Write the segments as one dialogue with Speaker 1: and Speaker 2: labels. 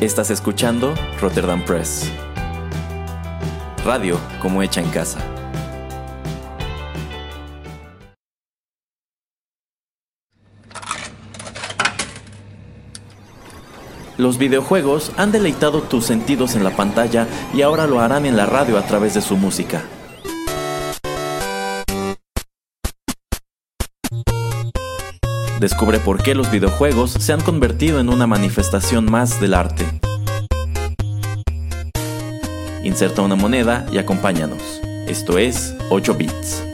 Speaker 1: Estás escuchando Rotterdam Press. Radio como hecha en casa. Los videojuegos han deleitado tus sentidos en la pantalla y ahora lo harán en la radio a través de su música. Descubre por qué los videojuegos se han convertido en una manifestación más del arte. Inserta una moneda y acompáñanos. Esto es 8 bits.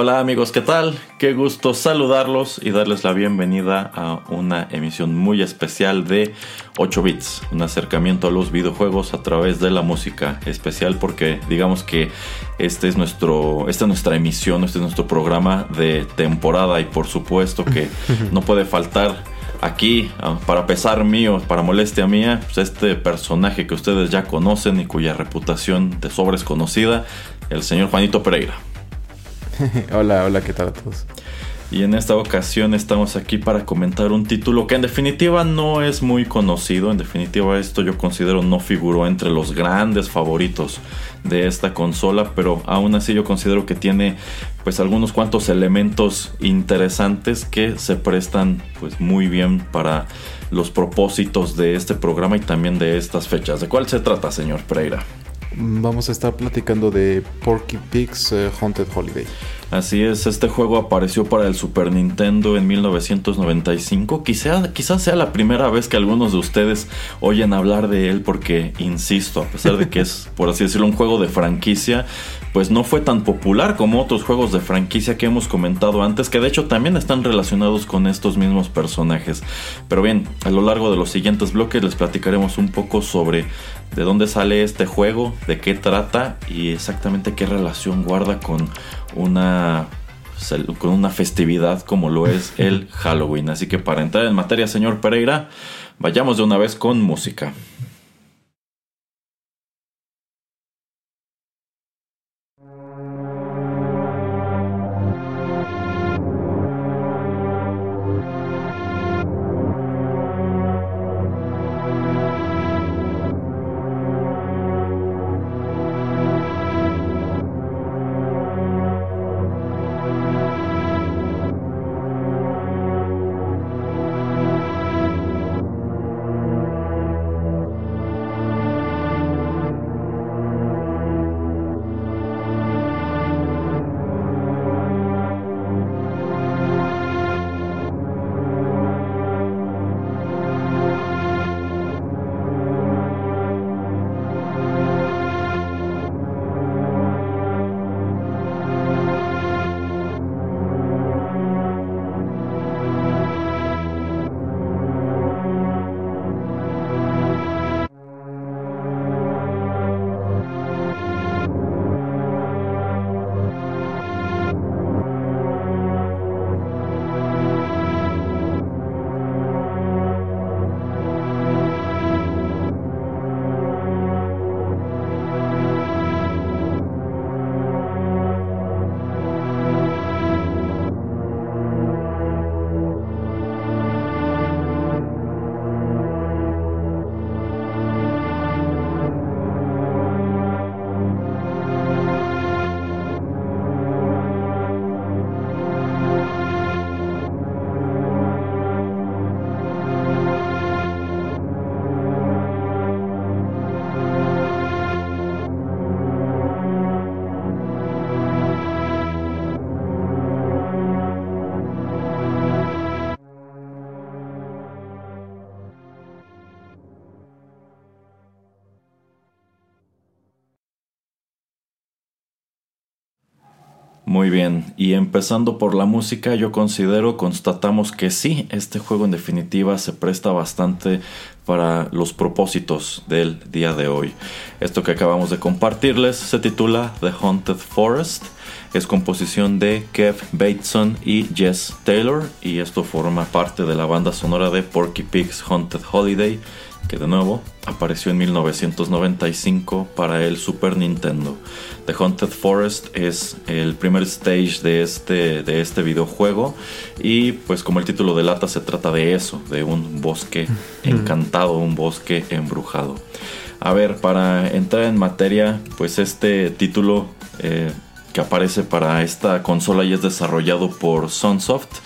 Speaker 1: Hola amigos, ¿qué tal? Qué gusto saludarlos y darles la bienvenida a una emisión muy especial de 8 bits, un acercamiento a los videojuegos a través de la música, especial porque digamos que este es nuestro, esta es nuestra emisión, este es nuestro programa de temporada y por supuesto que no puede faltar aquí, ah, para pesar mío, para molestia mía, pues este personaje que ustedes ya conocen y cuya reputación de sobra es conocida, el señor Juanito Pereira.
Speaker 2: hola, hola, ¿qué tal a todos?
Speaker 1: Y en esta ocasión estamos aquí para comentar un título que en definitiva no es muy conocido. En definitiva esto yo considero no figuró entre los grandes favoritos de esta consola. Pero aún así yo considero que tiene pues algunos cuantos elementos interesantes que se prestan pues muy bien para los propósitos de este programa y también de estas fechas. ¿De cuál se trata, señor Pereira?
Speaker 2: Vamos a estar platicando de Porky Pig's eh, Haunted Holiday.
Speaker 1: Así es, este juego apareció para el Super Nintendo en 1995. Quizá, quizás sea la primera vez que algunos de ustedes oyen hablar de él porque, insisto, a pesar de que es, por así decirlo, un juego de franquicia, pues no fue tan popular como otros juegos de franquicia que hemos comentado antes, que de hecho también están relacionados con estos mismos personajes. Pero bien, a lo largo de los siguientes bloques les platicaremos un poco sobre de dónde sale este juego, de qué trata y exactamente qué relación guarda con una con una festividad como lo es el Halloween. Así que para entrar en materia, señor Pereira, vayamos de una vez con música. Muy bien, y empezando por la música, yo considero, constatamos que sí, este juego en definitiva se presta bastante para los propósitos del día de hoy. Esto que acabamos de compartirles se titula The Haunted Forest. Es composición de Kev Bateson y Jess Taylor y esto forma parte de la banda sonora de Porky Pig's Haunted Holiday que de nuevo apareció en 1995 para el Super Nintendo. The Haunted Forest es el primer stage de este, de este videojuego y pues como el título delata se trata de eso, de un bosque encantado, un bosque embrujado. A ver, para entrar en materia, pues este título eh, que aparece para esta consola y es desarrollado por Sunsoft,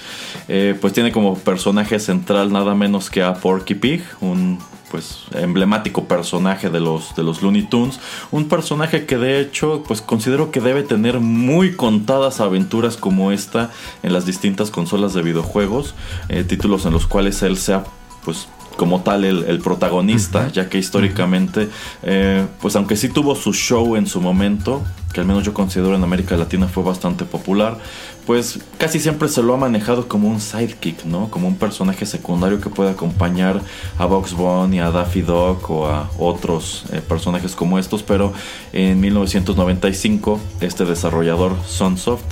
Speaker 1: eh, pues tiene como personaje central nada menos que a Porky Pig, un pues emblemático personaje de los de los Looney Tunes, un personaje que de hecho pues considero que debe tener muy contadas aventuras como esta en las distintas consolas de videojuegos, eh, títulos en los cuales él sea pues como tal el, protagonista, ya que históricamente, eh, pues aunque sí tuvo su show en su momento, que al menos yo considero en América Latina fue bastante popular, pues casi siempre se lo ha manejado como un sidekick, ¿no? Como un personaje secundario que puede acompañar a Box Bunny, a Daffy Duck o a otros eh, personajes como estos, pero en 1995 este desarrollador Sunsoft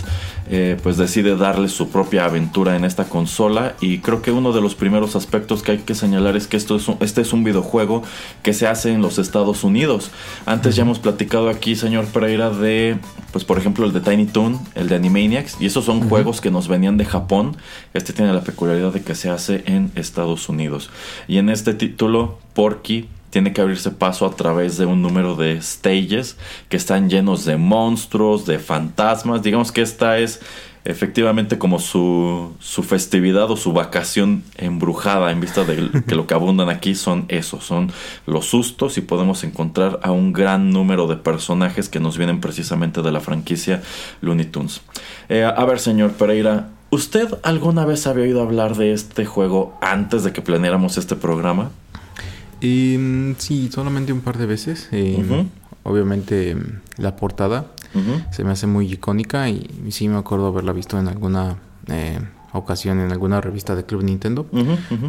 Speaker 1: eh, pues decide darle su propia aventura en esta consola y creo que uno de los primeros aspectos que hay que señalar es que esto es este es un videojuego que se hace en los Estados Unidos. Antes ya hemos platicado aquí, señor Pereira, de pues por ejemplo el de Tiny Toon, el de Animaniacs y esos son juegos que nos venían de Japón. Este tiene la peculiaridad de que se hace en Estados Unidos. Y en este título Porky tiene que abrirse paso a través de un número de stages que están llenos de monstruos, de fantasmas. Digamos que esta es efectivamente como su, su festividad o su vacación embrujada en vista de que lo que abundan aquí son esos, son los sustos y podemos encontrar a un gran número de personajes que nos vienen precisamente de la franquicia Looney Tunes. Eh, a ver, señor Pereira, ¿usted alguna vez había oído hablar de este juego antes de que planeáramos este programa?
Speaker 2: Mm, sí, solamente un par de veces. Eh, obviamente mm, la portada se me hace muy icónica y, sí me acuerdo haberla visto en alguna eh, ocasión en alguna revista de Club Nintendo.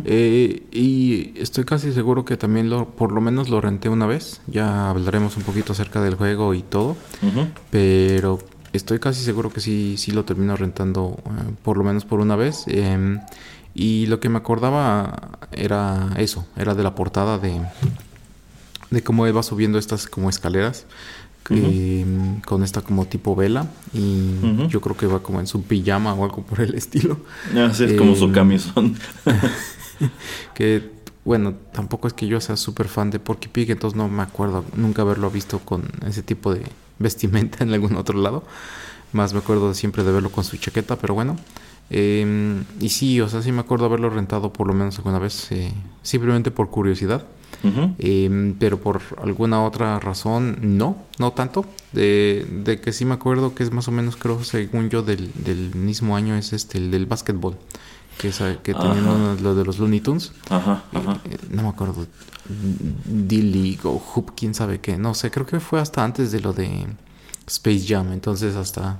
Speaker 2: Eh, y estoy casi seguro que también lo, por lo menos lo renté una vez. Ya hablaremos un poquito acerca del juego y todo. Pero estoy casi seguro que sí, sí lo termino rentando por lo menos por una vez. Y lo que me acordaba era eso, era de la portada de, de cómo él va subiendo estas como escaleras. con esta como tipo vela y yo creo que va como en su pijama o algo por el estilo.
Speaker 1: Así es como su em, camisón.
Speaker 2: que bueno, tampoco es que yo sea súper fan de Porky Pig, entonces no me acuerdo nunca haberlo visto con ese tipo de vestimenta en algún otro lado. Más me acuerdo siempre de verlo con su chaqueta, pero bueno. Em, y sí, o sea, sí me acuerdo haberlo rentado por lo menos alguna vez, eh, simplemente por curiosidad. Em, pero por alguna otra razón, no, no tanto. De, de, que sí me acuerdo que es más o menos, creo, según yo, del, del mismo año, es este, el del básquetbol. Que, es, que tenían lo de los Looney Tunes. Ajá, ajá. Eh, no me acuerdo. D-League o Hoop, quién sabe qué. No sé, creo que fue hasta antes de lo de Space Jam. Entonces, hasta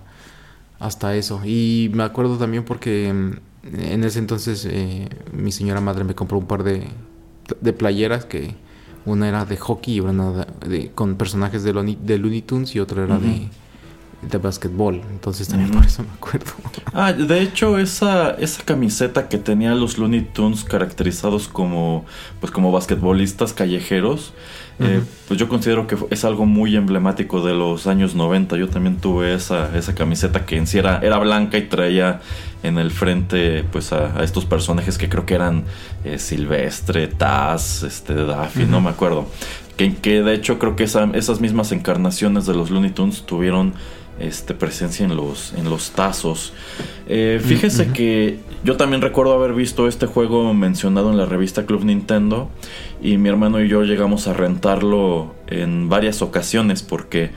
Speaker 2: hasta eso. Y me acuerdo también porque mm, en ese entonces eh, mi señora madre me compró un par de, de playeras que una era de hockey y una de, con personajes de, de Looney Tunes y otra era de, de básquetbol. Entonces también por eso me acuerdo.
Speaker 1: Ah, de hecho, esa, esa camiseta que tenía los Looney Tunes caracterizados como, pues, como basquetbolistas callejeros eh, pues yo considero que es algo muy emblemático de los años 90. Yo también tuve esa, esa camiseta que en sí era, blanca y traía en el frente pues a, estos personajes que creo que eran eh, Silvestre, Taz, este, Daffy, no me acuerdo. Que, que de hecho creo que esas mismas encarnaciones de los Looney Tunes tuvieron este, presencia en los, en los tazos. Eh, fíjese que yo también recuerdo haber visto este juego mencionado en la revista Club Nintendo y mi hermano y yo llegamos a rentarlo en varias ocasiones porque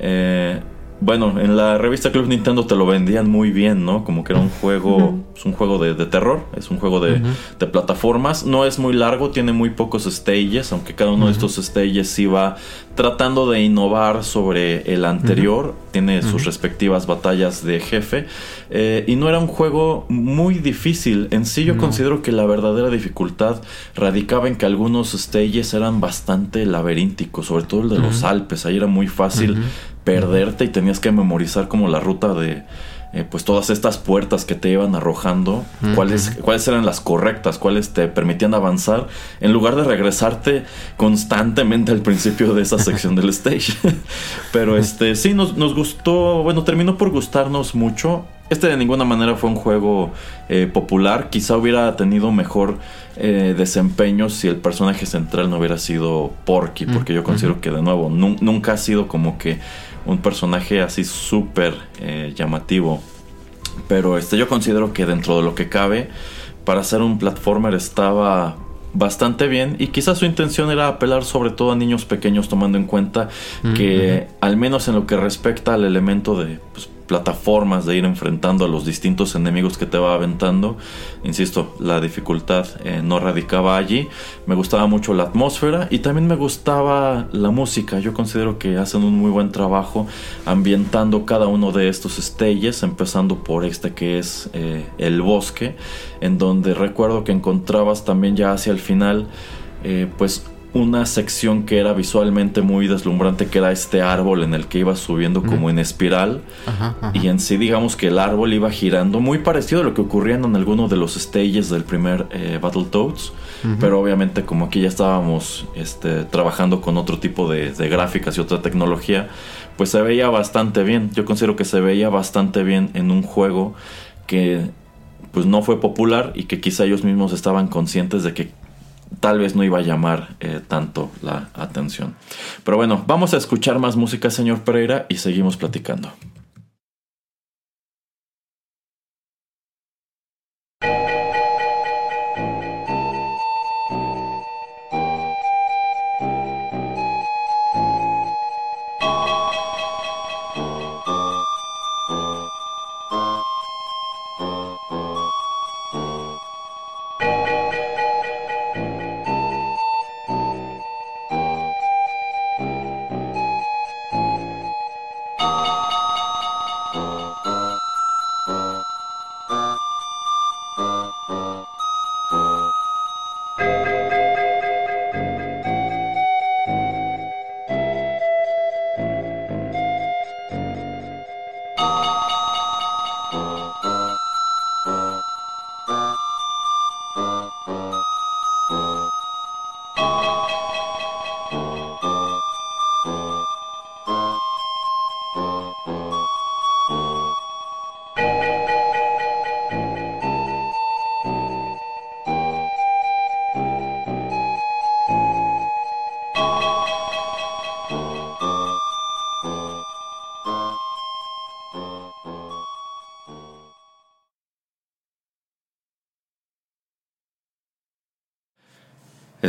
Speaker 1: eh, bueno, en la revista Club Nintendo te lo vendían muy bien, ¿no? Como que era un juego, es un juego de, terror, es un juego de, plataformas. No es muy largo, tiene muy pocos stages, aunque cada uno de estos stages iba tratando de innovar sobre el anterior. Tiene sus respectivas batallas de jefe. Eh, y no era un juego muy difícil. En sí yo considero que la verdadera dificultad radicaba en que algunos stages eran bastante laberínticos, sobre todo el de los Alpes. Ahí era muy fácil perderte y tenías que memorizar como la ruta de eh, pues todas estas puertas que te iban arrojando, cuáles, cuáles eran las correctas, cuáles te permitían avanzar, en lugar de regresarte constantemente al principio de esa sección del stage. Pero este sí nos, nos gustó, bueno, terminó por gustarnos mucho. Este de ninguna manera fue un juego eh, popular. Quizá hubiera tenido mejor eh, desempeño si el personaje central no hubiera sido Porky. Porque yo considero que de nuevo nunca ha sido como que un personaje así súper eh, llamativo. Pero este, yo considero que dentro de lo que cabe, para ser un platformer estaba bastante bien y quizás su intención era apelar sobre todo a niños pequeños tomando en cuenta que al menos en lo que respecta al elemento de pues, plataformas de ir enfrentando a los distintos enemigos que te va aventando. Insisto, la dificultad eh, no radicaba allí. Me gustaba mucho la atmósfera y también me gustaba la música. Yo considero que hacen un muy buen trabajo ambientando cada uno de estos stages, empezando por este que es eh, el bosque, en donde recuerdo que encontrabas también ya hacia el final, eh, pues una sección que era visualmente muy deslumbrante, que era este árbol en el que iba subiendo como en espiral. Y en sí, digamos que el árbol iba girando, muy parecido a lo que ocurría en alguno de los stages del primer eh, Battletoads. Pero obviamente, como aquí ya estábamos este, trabajando con otro tipo de, gráficas y otra tecnología, pues se veía bastante bien. Yo considero que se veía bastante bien en un juego que pues no fue popular y que quizá ellos mismos estaban conscientes de que tal vez no iba a llamar eh, tanto la atención. Pero bueno, vamos a escuchar más música, señor Pereira, y seguimos platicando.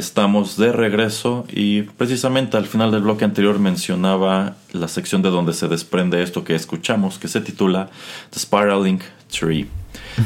Speaker 1: Estamos de regreso y precisamente al final del bloque anterior mencionaba la sección de donde se desprende esto que escuchamos, que se titula The Spiraling Tree.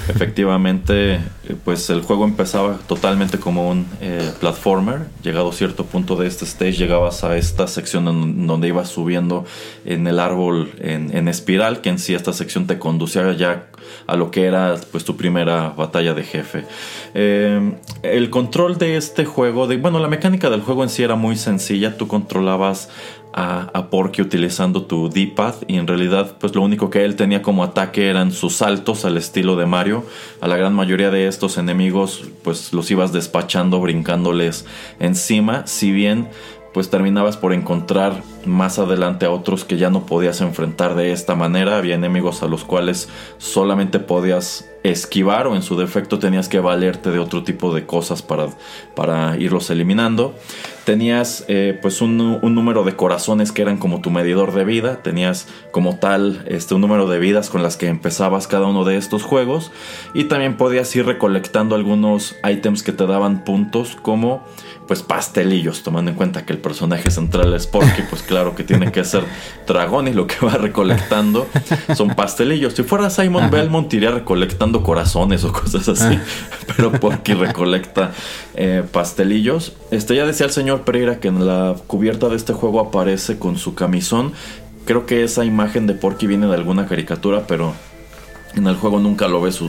Speaker 1: Efectivamente, eh, pues el juego empezaba totalmente como un eh, platformer. Llegado a cierto punto de este stage, llegabas a esta sección en donde ibas subiendo en el árbol en, espiral, que en sí esta sección te conducía ya a lo que era pues tu primera batalla de jefe. Eh, el control de este juego, de, bueno, la mecánica del juego en sí era muy sencilla. Tú controlabas a, Porky utilizando tu D-pad y en realidad pues lo único que él tenía como ataque eran sus saltos al estilo de Mario. A la gran mayoría de estos enemigos pues los ibas despachando brincándoles encima, si bien pues terminabas por encontrar más adelante a otros que ya no podías enfrentar de esta manera. Había enemigos a los cuales solamente podías esquivar o en su defecto tenías que valerte de otro tipo de cosas para, para irlos eliminando. Tenías eh, pues un, un, número de corazones que eran como tu medidor de vida. Tenías como tal este, un número de vidas con las que empezabas cada uno de estos juegos. Y también podías ir recolectando algunos ítems que te daban puntos como pues pastelillos, tomando en cuenta que el personaje central es Porky, pues claro que tiene que ser dragón y lo que va recolectando son pastelillos. Si fuera Simon Belmont iría recolectando corazones o cosas así, ah. pero Porky recolecta eh, pastelillos. Este ya decía el señor Pereira que en la cubierta de este juego aparece con su camisón. Creo que esa imagen de Porky viene de alguna caricatura, pero en el juego nunca lo ves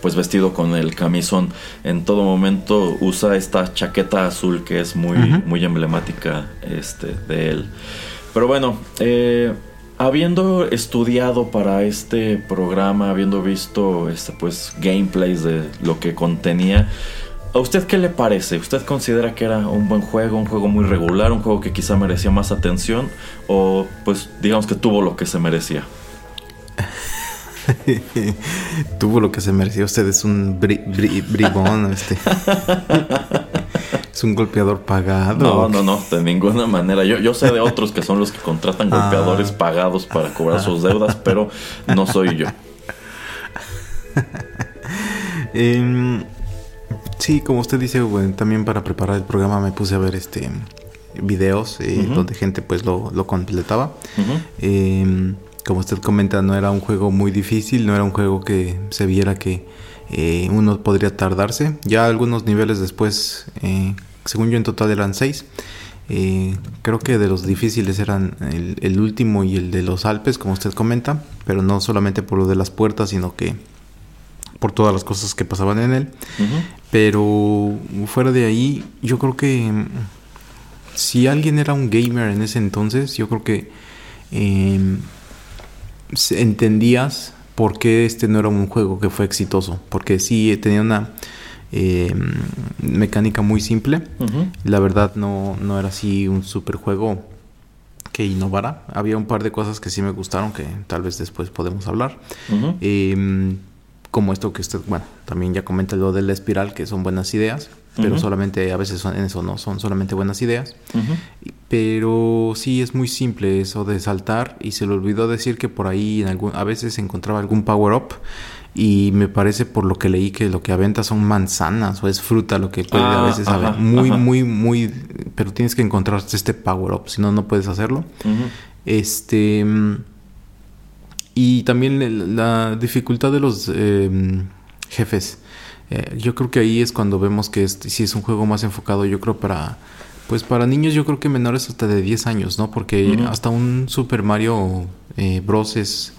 Speaker 1: pues vestido con el camisón. En todo momento usa esta chaqueta azul que es muy, muy emblemática este, de él. Pero bueno, eh, habiendo estudiado para este programa, habiendo visto este, pues, gameplays de lo que contenía, ¿a usted qué le parece? ¿Usted considera que era un buen juego, un juego muy regular, un juego que quizá merecía más atención? ¿O pues digamos que tuvo lo que se merecía?
Speaker 2: Tuvo lo que se merecía. Usted es un bribón. Este. es un golpeador pagado.
Speaker 1: No, no, no, de ninguna manera. Yo, yo sé de otros que son los que contratan ah. golpeadores pagados para cobrar sus deudas, pero no soy yo.
Speaker 2: Em, sí, como usted dice, también para preparar el programa me puse a ver este videos eh, donde gente pues lo, completaba como usted comenta, no era un juego muy difícil, no era un juego que se viera que eh, uno podría tardarse. Ya algunos niveles después, eh, según yo en total eran seis. Eh, creo que de los difíciles eran el, último y el de los Alpes, como usted comenta, pero no solamente por lo de las puertas, sino que por todas las cosas que pasaban en él. Pero fuera de ahí, yo creo que mm, si alguien era un gamer en ese entonces, yo creo que entendías por qué este no era un juego que fue exitoso. Porque sí tenía una eh, mecánica muy simple. La verdad no, no era así un super juego que innovara. Había un par de cosas que sí me gustaron que tal vez después podemos hablar. Em, como esto que usted, bueno, también ya comenta lo de la espiral, que son buenas ideas pero solamente a veces son, en eso no son solamente buenas ideas. Pero sí es muy simple eso de saltar y se le olvidó decir que por ahí en algún, a veces encontraba algún power up y me parece por lo que leí que lo que aventa son manzanas o es fruta lo que puede a ah, veces saber muy muy muy pero tienes que encontrar este power up si no no puedes hacerlo. Este y también la dificultad de los em, jefes eh, yo creo que ahí es cuando vemos que este, si es un juego más enfocado, yo creo para pues para niños yo creo que menores hasta de 10 años, ¿no? Porque hasta un Super Mario eh, Bros es,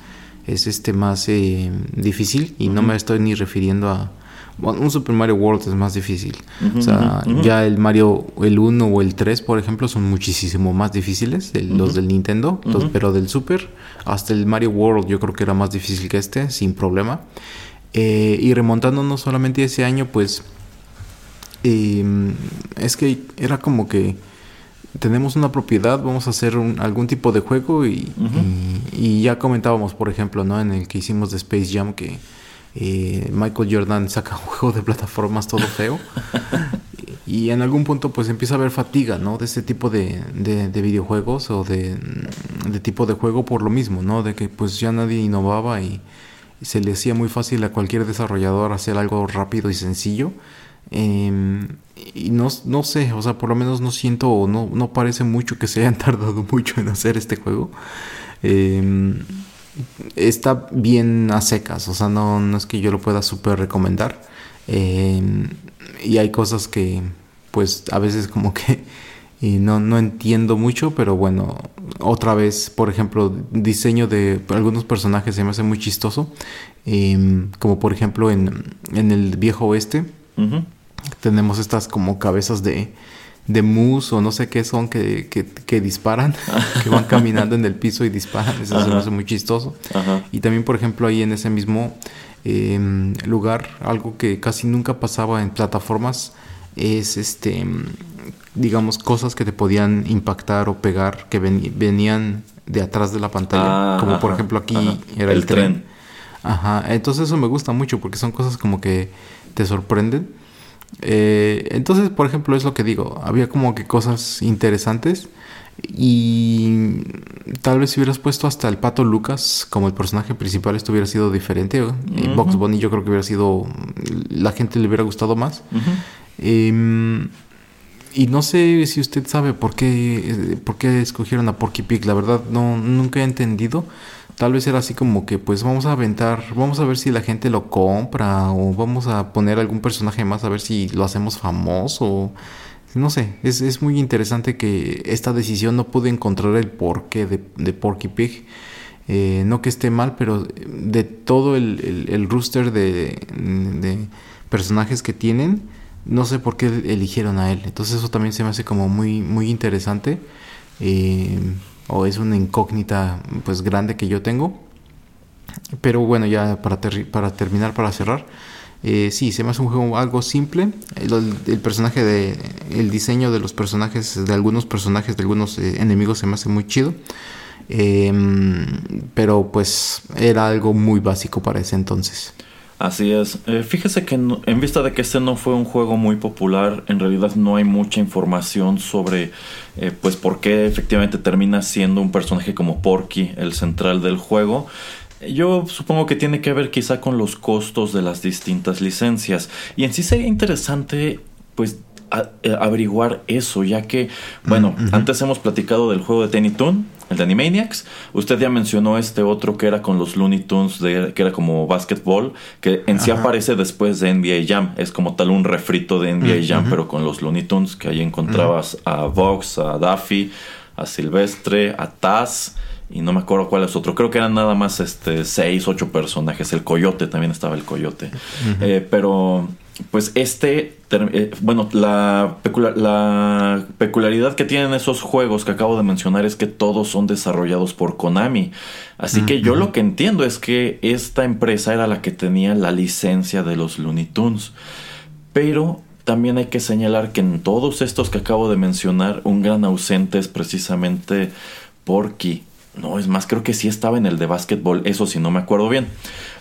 Speaker 2: es este más eh, difícil y no me estoy ni refiriendo a un Super Mario World es más difícil. o sea, ya el Mario el 1 o el 3, por ejemplo, son muchísimo más difíciles, los del Nintendo, pero del Super hasta el Mario World yo creo que era más difícil que este, sin problema. Eh, y remontándonos solamente ese año, pues em, es que era como que tenemos una propiedad, vamos a hacer algún tipo de juego y, ya comentábamos, por ejemplo, ¿no? En el que hicimos de Space Jam que eh, Michael Jordan saca un juego de plataformas todo feo. y en algún punto pues empieza a haber fatiga, ¿no? De este tipo de, de, videojuegos o de, de, tipo de juego por lo mismo, ¿no? De que pues ya nadie innovaba y se le hacía muy fácil a cualquier desarrollador hacer algo rápido y sencillo. Em, y no, no sé, o sea, por lo menos no siento o no, no parece mucho que se hayan tardado mucho en hacer este juego. Em, está bien a secas, o sea, no, no es que yo lo pueda súper recomendar. Em, y hay cosas que, pues, a veces como que y no, no entiendo mucho, pero bueno, otra vez, por ejemplo, diseño de algunos personajes se me hace muy chistoso, em, como por ejemplo en, en, el viejo oeste, tenemos estas como cabezas de, de mus o no sé qué son que, que, disparan, que van caminando en el piso y disparan, eso se me hace muy chistoso. Y también, por ejemplo, ahí en ese mismo em, lugar, algo que casi nunca pasaba en plataformas, es este digamos, cosas que te podían impactar o pegar que venían de atrás de la pantalla.
Speaker 1: Ah,
Speaker 2: como por ejemplo aquí era el, tren. Ajá, entonces eso me gusta mucho porque son cosas como que te sorprenden. Eh, entonces, por ejemplo, es lo que digo, había como que cosas interesantes y tal vez si hubieras puesto hasta el pato Lucas como el personaje principal, esto hubiera sido diferente. Y Box Bunny yo creo que hubiera sido, la gente le hubiera gustado más. Y no sé si usted sabe por qué, por qué escogieron a Porky Pig. La verdad, no, nunca he entendido. Tal vez era así como que, pues vamos a aventar, vamos a ver si la gente lo compra o vamos a poner algún personaje más a ver si lo hacemos famoso. No sé, es, es muy interesante que esta decisión no pude encontrar el porqué de, Porky Pig. Eh, no que esté mal, pero de todo el, el, rooster de, de personajes que tienen, no sé por qué eligieron a él. Entonces eso también se me hace como muy, muy interesante. Eh, o es una incógnita pues grande que yo tengo. Pero bueno, ya para, para terminar, para cerrar. Eh, sí, se me hace un juego algo simple. El, personaje de. El diseño de los personajes, de algunos personajes, de algunos eh, enemigos, se me hace muy chido. Em, pero pues era algo muy básico para ese entonces.
Speaker 1: Así es. Eh, fíjese que en, vista de que este no fue un juego muy popular, en realidad no hay mucha información sobre eh, pues por qué efectivamente termina siendo un personaje como Porky el central del juego. Yo supongo que tiene que ver quizá con los costos de las distintas licencias. Y en sí sería interesante pues eh, averiguar eso, ya que, bueno, antes hemos platicado del juego de Tiny Toon, el de Animaniacs. Usted ya mencionó este otro que era con los Looney Tunes, de, que era como basketball, que en sí aparece después de NBA Jam. Es como tal un refrito de NBA Jam, pero con los Looney Tunes, que ahí encontrabas a Vox, a Daffy, a Silvestre, a Taz y no me acuerdo cuál es otro. Creo que eran nada más este seis, ocho personajes. El coyote también estaba el coyote. Eh, pero pues este, eh, bueno, la, la, peculiaridad que tienen esos juegos que acabo de mencionar es que todos son desarrollados por Konami. Así que yo lo que entiendo es que esta empresa era la que tenía la licencia de los Looney Tunes. Pero también hay que señalar que en todos estos que acabo de mencionar, un gran ausente es precisamente Porky. No, es más, creo que sí estaba en el de básquetbol, eso sí, no me acuerdo bien.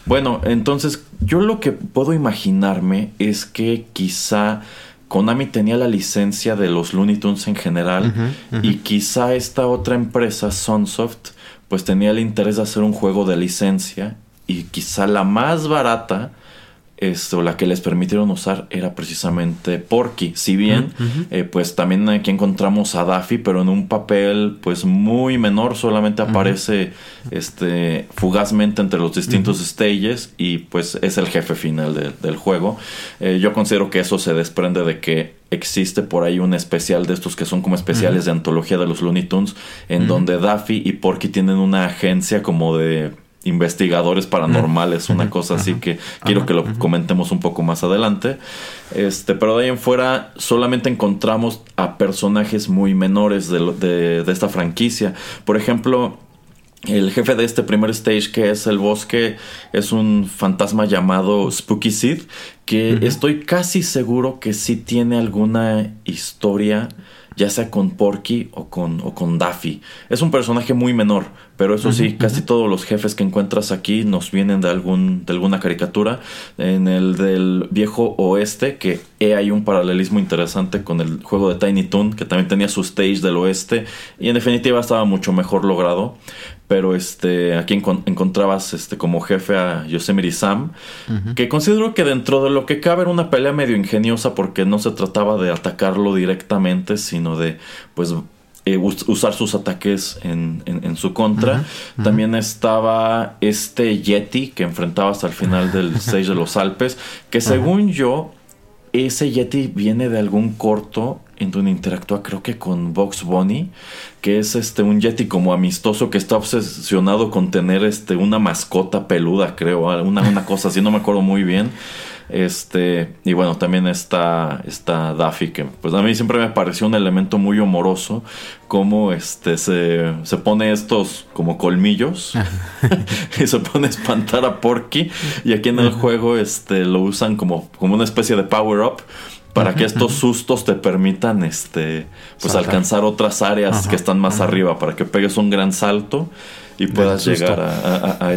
Speaker 1: Bueno, entonces yo lo que puedo imaginarme es que quizá Konami tenía la licencia de los Looney Tunes en general y quizá esta otra empresa, Sunsoft, pues tenía el interés de hacer un juego de licencia y quizá la más barata esto, la que les permitieron usar era precisamente Porky. Si bien, eh, pues también aquí encontramos a Daffy, pero en un papel pues muy menor, solamente aparece este, fugazmente entre los distintos stages y pues es el jefe final del juego. Eh, yo considero que eso se desprende de que existe por ahí un especial de estos que son como especiales de antología de los Looney Tunes, en donde Daffy y Porky tienen una agencia como de investigadores paranormales, una cosa así que quiero que lo comentemos un poco más adelante. Este, pero de ahí en fuera solamente encontramos a personajes muy menores de, de, esta franquicia. Por ejemplo, el jefe de este primer stage que es el bosque es un fantasma llamado Spooky Sid que estoy casi seguro que sí tiene alguna historia ya sea con Porky o con, o con Daffy. Es un personaje muy menor, pero eso sí, casi todos los jefes que encuentras aquí nos vienen de, algún, de alguna caricatura. En el del viejo oeste, que hay un paralelismo interesante con el juego de Tiny Toon, que también tenía su stage del oeste, y en definitiva estaba mucho mejor logrado. Pero este aquí encontrabas este como jefe a Yosemite Sam, que considero que dentro de lo que cabe era una pelea medio ingeniosa porque no se trataba de atacarlo directamente, sino de pues eh, usar sus ataques en, su contra. También estaba este Yeti que enfrentaba hasta el final del stage de los Alpes, que según yo, ese Yeti viene de algún corto en donde interactúa creo que con Box Bunny, que es este un Yeti como amistoso que está obsesionado con tener este una mascota peluda, creo, una, una cosa así, no me acuerdo muy bien. Este, y bueno, también está, está Daffy, que pues a mí siempre me pareció un elemento muy humoroso, como este se, se pone estos como colmillos y se pone a espantar a Porky. Y aquí en el juego este, lo usan como, como una especie de power up para que estos sustos te permitan este pues alcanzar otras áreas que están más arriba para que pegues un gran salto y puedas llegar a,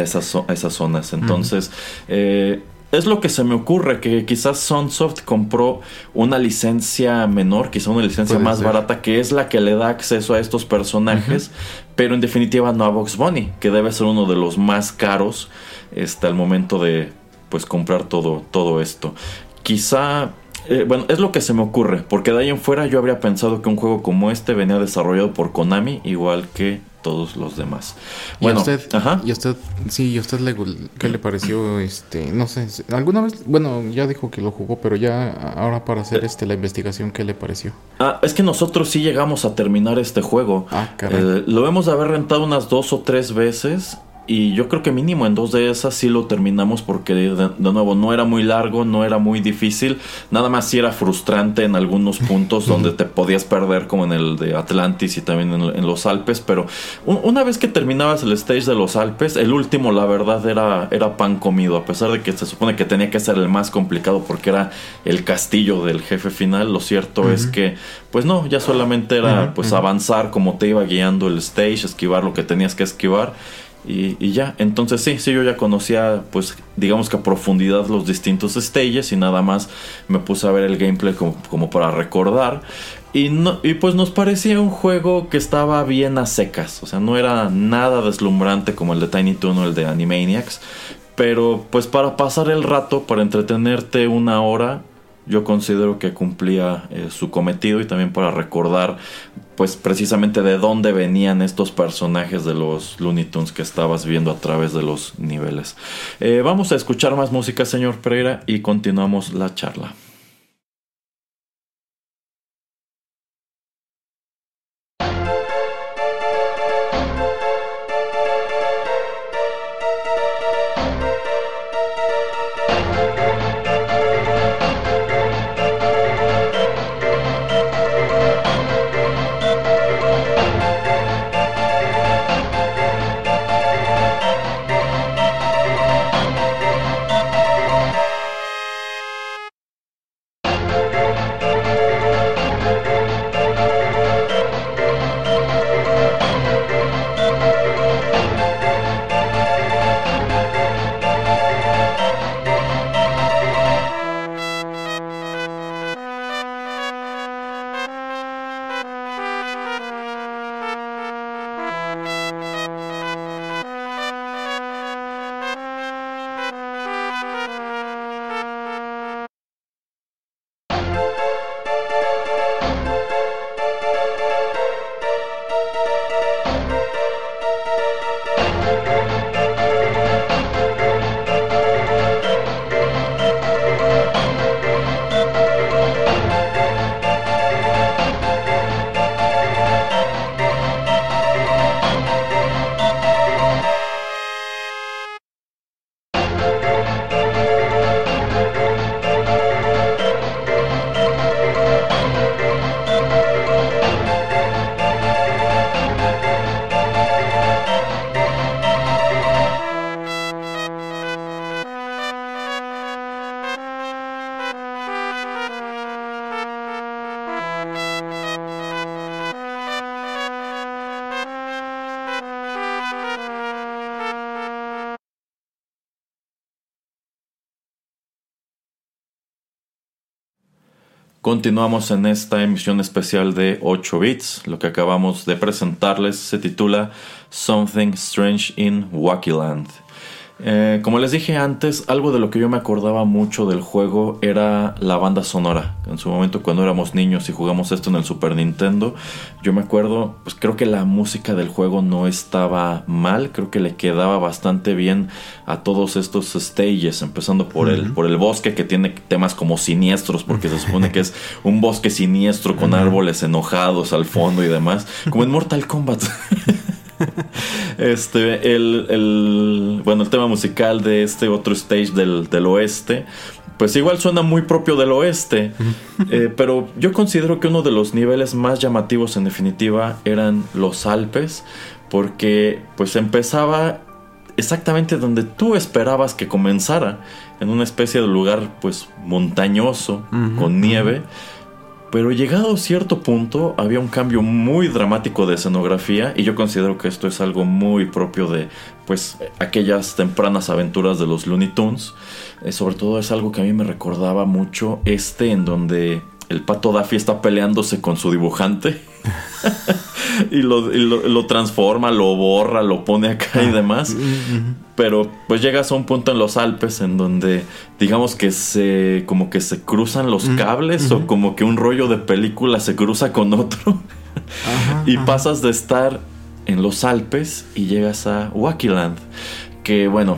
Speaker 1: esas, esas, zonas. Entonces eh, es lo que se me ocurre, que quizás Sunsoft compró una licencia menor, quizás una licencia más barata, que es la que le da acceso a estos personajes, pero en definitiva no a Box Bunny, que debe ser uno de los más caros este, al momento de pues comprar todo, todo esto. Quizá eh, bueno, es lo que se me ocurre, porque de ahí en fuera yo habría pensado que un juego como este venía desarrollado por Konami, igual que todos los demás.
Speaker 2: Bueno, ¿Y usted, ajá. ¿y usted, sí, ¿y usted le, qué le pareció, este, no sé, alguna vez, bueno, ya dijo que lo jugó, pero ya ahora para hacer eh. este la investigación, ¿qué le pareció?
Speaker 1: Ah, es que nosotros sí llegamos a terminar este juego. Ah, caray. Eh, lo hemos de haber rentado unas dos o tres veces y yo creo que mínimo en dos de esas sí lo terminamos porque de, nuevo no era muy largo, no era muy difícil, nada más sí era frustrante en algunos puntos donde te podías perder como en el de Atlantis y también en, los Alpes, pero una vez que terminabas el stage de los Alpes, el último la verdad era, era pan comido, a pesar de que se supone que tenía que ser el más complicado porque era el castillo del jefe final, lo cierto es que pues no, ya solamente era pues avanzar como te iba guiando el stage, esquivar lo que tenías que esquivar y, ya, entonces sí, sí, yo ya conocía, pues, digamos que a profundidad los distintos stages y nada más me puse a ver el gameplay como, para recordar. Y, no, y pues nos parecía un juego que estaba bien a secas, o sea, no era nada deslumbrante como el de Tiny Toon o el de Animaniacs, pero pues para pasar el rato, para entretenerte una hora, yo considero que cumplía eh, su cometido y también para recordar pues precisamente de dónde venían estos personajes de los Looney Tunes que estabas viendo a través de los niveles. Eh, vamos a escuchar más música, señor Pereira, y continuamos la charla. Continuamos en esta emisión especial de 8 bits. Lo que acabamos de presentarles se titula Something Strange in Wacky Land. Eh, como les dije antes, algo de lo que yo me acordaba mucho del juego era la banda sonora. En su momento cuando éramos niños y jugamos esto en el Super Nintendo, yo me acuerdo, pues creo que la música del juego no estaba mal, creo que le quedaba bastante bien a todos estos stages, empezando por, el, por el bosque que tiene temas como siniestros, porque se supone que es un bosque siniestro con árboles enojados al fondo y demás, como en Mortal Kombat. este, el, bueno, el tema musical de este otro stage del, oeste, pues igual suena muy propio del oeste, eh, pero yo considero que uno de los niveles más llamativos en definitiva eran los Alpes, porque pues empezaba exactamente donde tú esperabas que comenzara, en una especie de lugar pues montañoso, con nieve. Pero llegado a cierto punto había un cambio muy dramático de escenografía y yo considero que esto es algo muy propio de pues aquellas tempranas aventuras de los Looney Tunes. Eh, sobre todo es algo que a mí me recordaba mucho este en donde el pato Daffy está peleándose con su dibujante y, lo, transforma, lo borra, lo pone acá y demás. Pero pues llegas a un punto en los Alpes en donde digamos que se como que se cruzan los cables o como que un rollo de película se cruza con otro y pasas de estar en los Alpes y llegas a Wakiland, que bueno,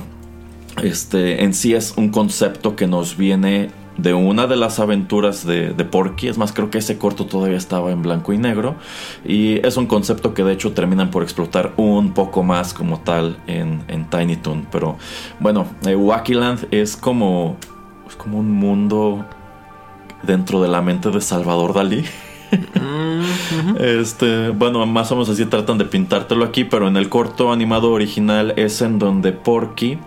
Speaker 1: este en sí es un concepto que nos viene de una de las aventuras de, Porky. Es más, creo que ese corto todavía estaba en blanco y negro. Y es un concepto que de hecho terminan por explotar un poco más como tal en, Tiny Toon. Pero bueno, eh, Wakiland es como, es como un mundo dentro de la mente de Salvador Dalí. Este, bueno, más o menos así tratan de pintártelo aquí, pero en el corto animado original es en donde Porky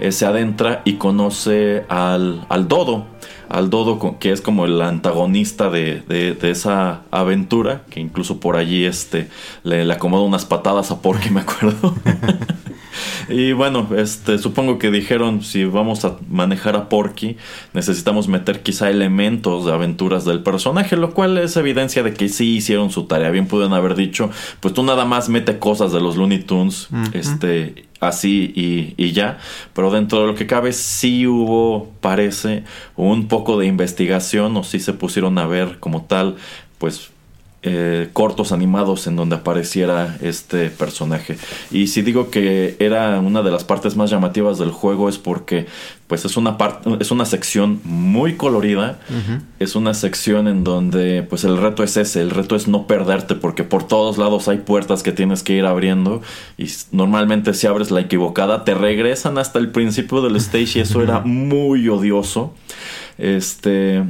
Speaker 1: eh, se adentra y conoce al, al Dodo al Dodo, que es como el antagonista de, esa aventura, que incluso por allí este, le, le acomoda unas patadas a Porky, me acuerdo. y bueno, este, supongo que dijeron, si vamos a manejar a Porky, necesitamos meter quizá elementos de aventuras del personaje, lo cual es evidencia de que sí hicieron su tarea. Bien pueden haber dicho, pues tú nada más mete cosas de los Looney Tunes, este, así y, ya, pero dentro de lo que cabe sí hubo, parece, un poco de investigación o sí se pusieron a ver como tal, pues eh, cortos animados en donde apareciera este personaje. Y si digo que era una de las partes más llamativas del juego es porque pues es una parte es una sección muy colorida, es una sección en donde pues el reto es ese, el reto es no perderte porque por todos lados hay puertas que tienes que ir abriendo y normalmente si abres la equivocada te regresan hasta el principio del stage y eso era muy odioso. Este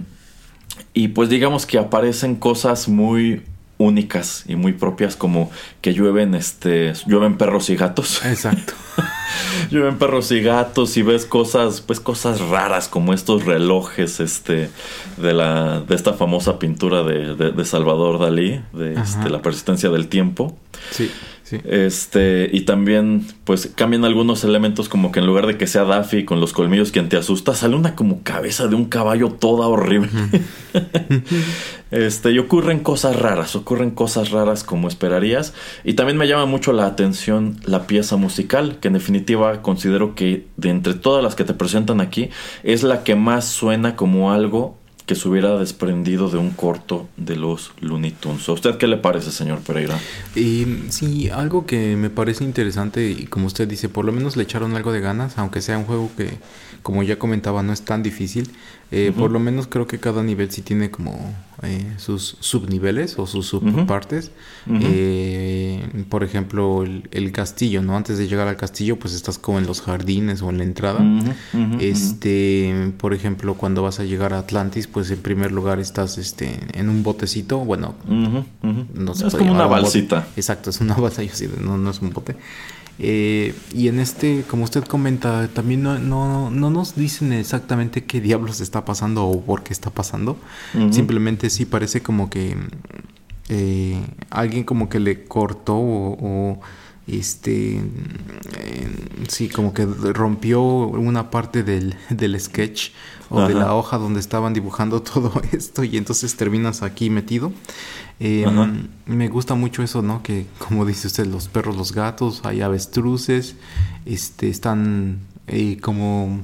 Speaker 1: y pues digamos que aparecen cosas muy únicas y muy propias como que llueven este llueven perros y gatos.
Speaker 2: Exacto.
Speaker 1: llueven perros y gatos y ves cosas pues cosas raras como estos relojes este de la de esta famosa pintura de, de, Salvador Dalí de este, la persistencia del tiempo.
Speaker 2: Sí.
Speaker 1: Este, y también, pues cambian algunos elementos, como que en lugar de que sea Daffy con los colmillos quien te asusta, sale una como cabeza de un caballo toda horrible. este, y ocurren cosas raras, ocurren cosas raras como esperarías. Y también me llama mucho la atención la pieza musical, que en definitiva considero que de entre todas las que te presentan aquí, es la que más suena como algo que se hubiera desprendido de un corto de los Looney Tunes. ¿A usted qué le parece, señor Pereira?
Speaker 2: Y, sí, algo que me parece interesante y como usted dice, por lo menos le echaron algo de ganas, aunque sea un juego que, como ya comentaba, no es tan difícil. Eh, por lo menos creo que cada nivel sí tiene como eh, sus subniveles o sus subpartes. Eh, por ejemplo, el, castillo, ¿no? Antes de llegar al castillo, pues estás como en los jardines o en la entrada. este, por ejemplo, cuando vas a llegar a Atlantis, pues en primer lugar estás este, en un botecito. Bueno,
Speaker 1: no sé. Es como una balsita.
Speaker 2: Exacto, es una balsa, yo sí, no, no es un bote. Eh, y en este, como usted comenta, también no, no, no, nos dicen exactamente qué diablos está pasando o por qué está pasando. Simplemente sí parece como que eh, alguien como que le cortó o, este sí como que rompió una parte del, del sketch o de la hoja donde estaban dibujando todo esto y entonces terminas aquí metido Em, me gusta mucho eso, ¿no? Que como dice usted, los perros, los gatos, hay avestruces, este, están eh, como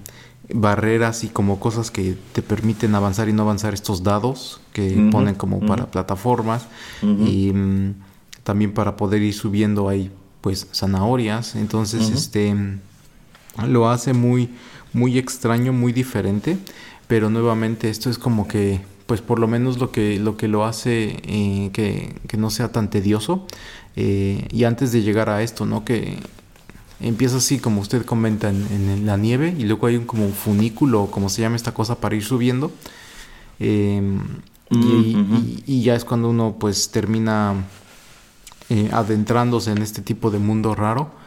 Speaker 2: barreras y como cosas que te permiten avanzar y no avanzar estos dados que ponen como para plataformas. Y mm, también para poder ir subiendo hay pues zanahorias. Entonces este lo hace muy muy extraño muy diferente. Pero nuevamente esto es como que pues por lo menos lo que lo, que lo hace eh, que, no sea tan tedioso. Eh, y antes de llegar a esto, ¿no? Que empieza así, como usted comenta, en, la nieve y luego hay un, como un funículo, como se llama esta cosa, para ir subiendo. Em, y, ya es cuando uno pues termina eh, adentrándose en este tipo de mundo raro.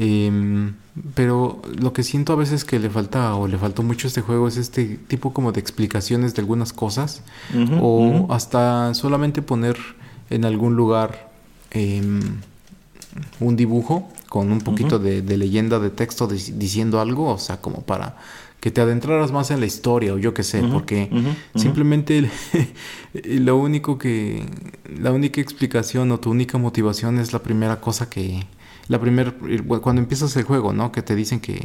Speaker 2: Em, pero lo que siento a veces que le falta o le faltó mucho a este juego es este tipo como de explicaciones de algunas cosas o hasta solamente poner en algún lugar em, un dibujo con un poquito de, leyenda de texto diciendo algo, o sea, como para que te adentraras más en la historia o yo qué sé, porque simplemente lo único que, la única explicación o tu única motivación es la primera cosa que, la primera, cuando empiezas el juego, ¿no? Que te dicen que,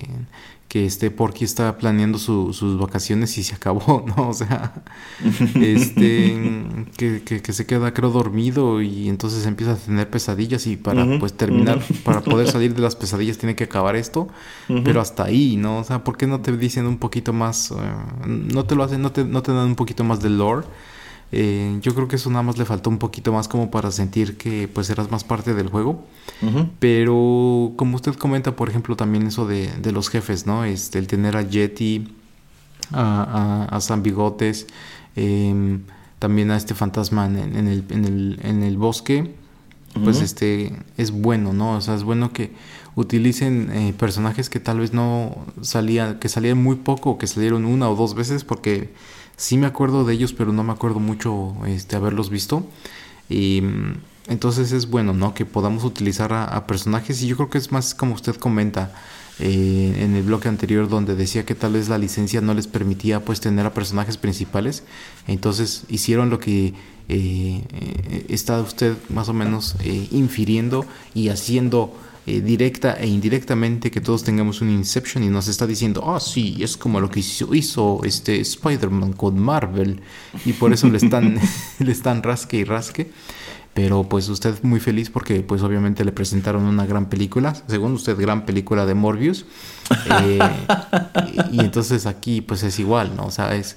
Speaker 2: que este Porky está planeando sus vacaciones y se acabó, ¿no? O sea, este, que, se queda, creo, dormido y entonces empieza a tener pesadillas y para, pues, terminar, para poder salir de las pesadillas tiene que acabar esto, pero hasta ahí, ¿no? O sea, ¿por qué no te dicen un poquito más, eh, no te lo hacen, no te, no te dan un poquito más de lore? Eh, yo creo que eso nada más le faltó un poquito más como para sentir que pues eras más parte del juego. Pero como usted comenta, por ejemplo, también eso de, los jefes, ¿no? Este, el tener a Yeti, a, a, San Bigotes, em, también a este fantasma en, el, en, el, en el bosque, pues este es bueno, ¿no? O sea, es bueno que utilicen eh, personajes que tal vez no salían, que salían muy poco, que salieron una o dos veces, porque Sí me acuerdo de ellos, pero no me acuerdo mucho este, haberlos visto. Y mm, entonces es bueno, ¿no? Que podamos utilizar a, personajes y yo creo que es más como usted comenta eh, en el bloque anterior donde decía que tal vez la licencia no les permitía pues tener a personajes principales. Entonces hicieron lo que eh, eh, está usted más o menos infiriendo y haciendo eh, directa e indirectamente que todos tengamos un Inception y nos está diciendo, ah, sí, es como lo que hizo, hizo este Spider-Man con Marvel y por eso le están, le están rasque y rasque. Pero pues usted muy feliz porque pues obviamente le presentaron una gran película, según usted gran película de Morbius. Eh, y, entonces aquí pues es igual, ¿no? O sea, es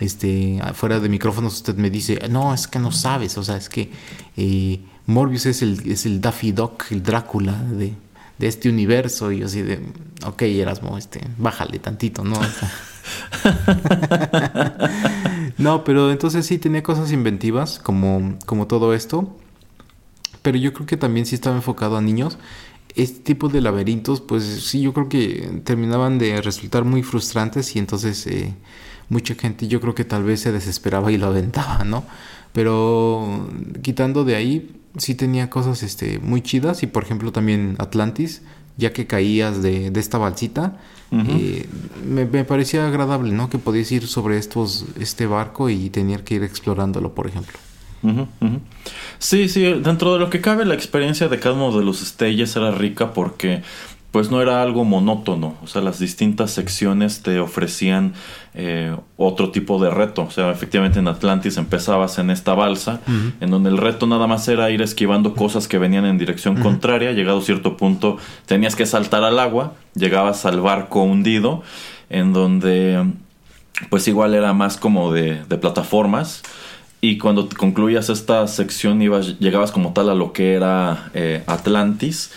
Speaker 2: este fuera de micrófonos usted me dice, no, es que no sabes, o sea, es que eh, Morbius es el, es el Daffy Duck, el Drácula de, este universo. Y así de, ok, Erasmo, este, bájale tantito, ¿no? no, pero entonces sí tenía cosas inventivas, como, como todo esto. Pero yo creo que también sí estaba enfocado a niños. Este tipo de laberintos, pues sí, yo creo que terminaban de resultar muy frustrantes y entonces eh, mucha gente yo creo que tal vez se desesperaba y lo aventaba, ¿no? Pero quitando de ahí, sí tenía cosas este, muy chidas y por ejemplo también Atlantis, ya que caías de, de esta balsita, eh, me, parecía agradable, ¿no? Que podías ir sobre estos, este barco y tener que ir explorándolo, por ejemplo.
Speaker 1: Sí, sí, dentro de lo que cabe la experiencia de cada uno de los stages era rica porque pues no era algo monótono, o sea, las distintas secciones te ofrecían eh, otro tipo de reto, o sea, efectivamente en Atlantis empezabas en esta balsa, en donde el reto nada más era ir esquivando cosas que venían en dirección contraria, llegado a cierto punto tenías que saltar al agua, llegabas al barco hundido, en donde pues igual era más como de, de plataformas, y cuando concluías esta sección ibas, llegabas como tal a lo que era eh, Atlantis,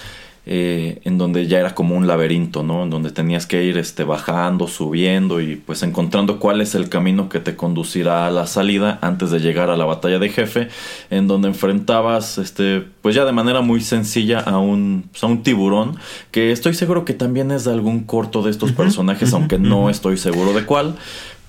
Speaker 1: eh, en donde ya era como un laberinto, ¿no? En donde tenías que ir este, bajando, subiendo y pues encontrando cuál es el camino que te conducirá a la salida antes de llegar a la batalla de jefe, en donde enfrentabas, este, pues ya de manera muy sencilla a un, pues, a un tiburón, que estoy seguro que también es de algún corto de estos personajes, aunque no estoy seguro de cuál.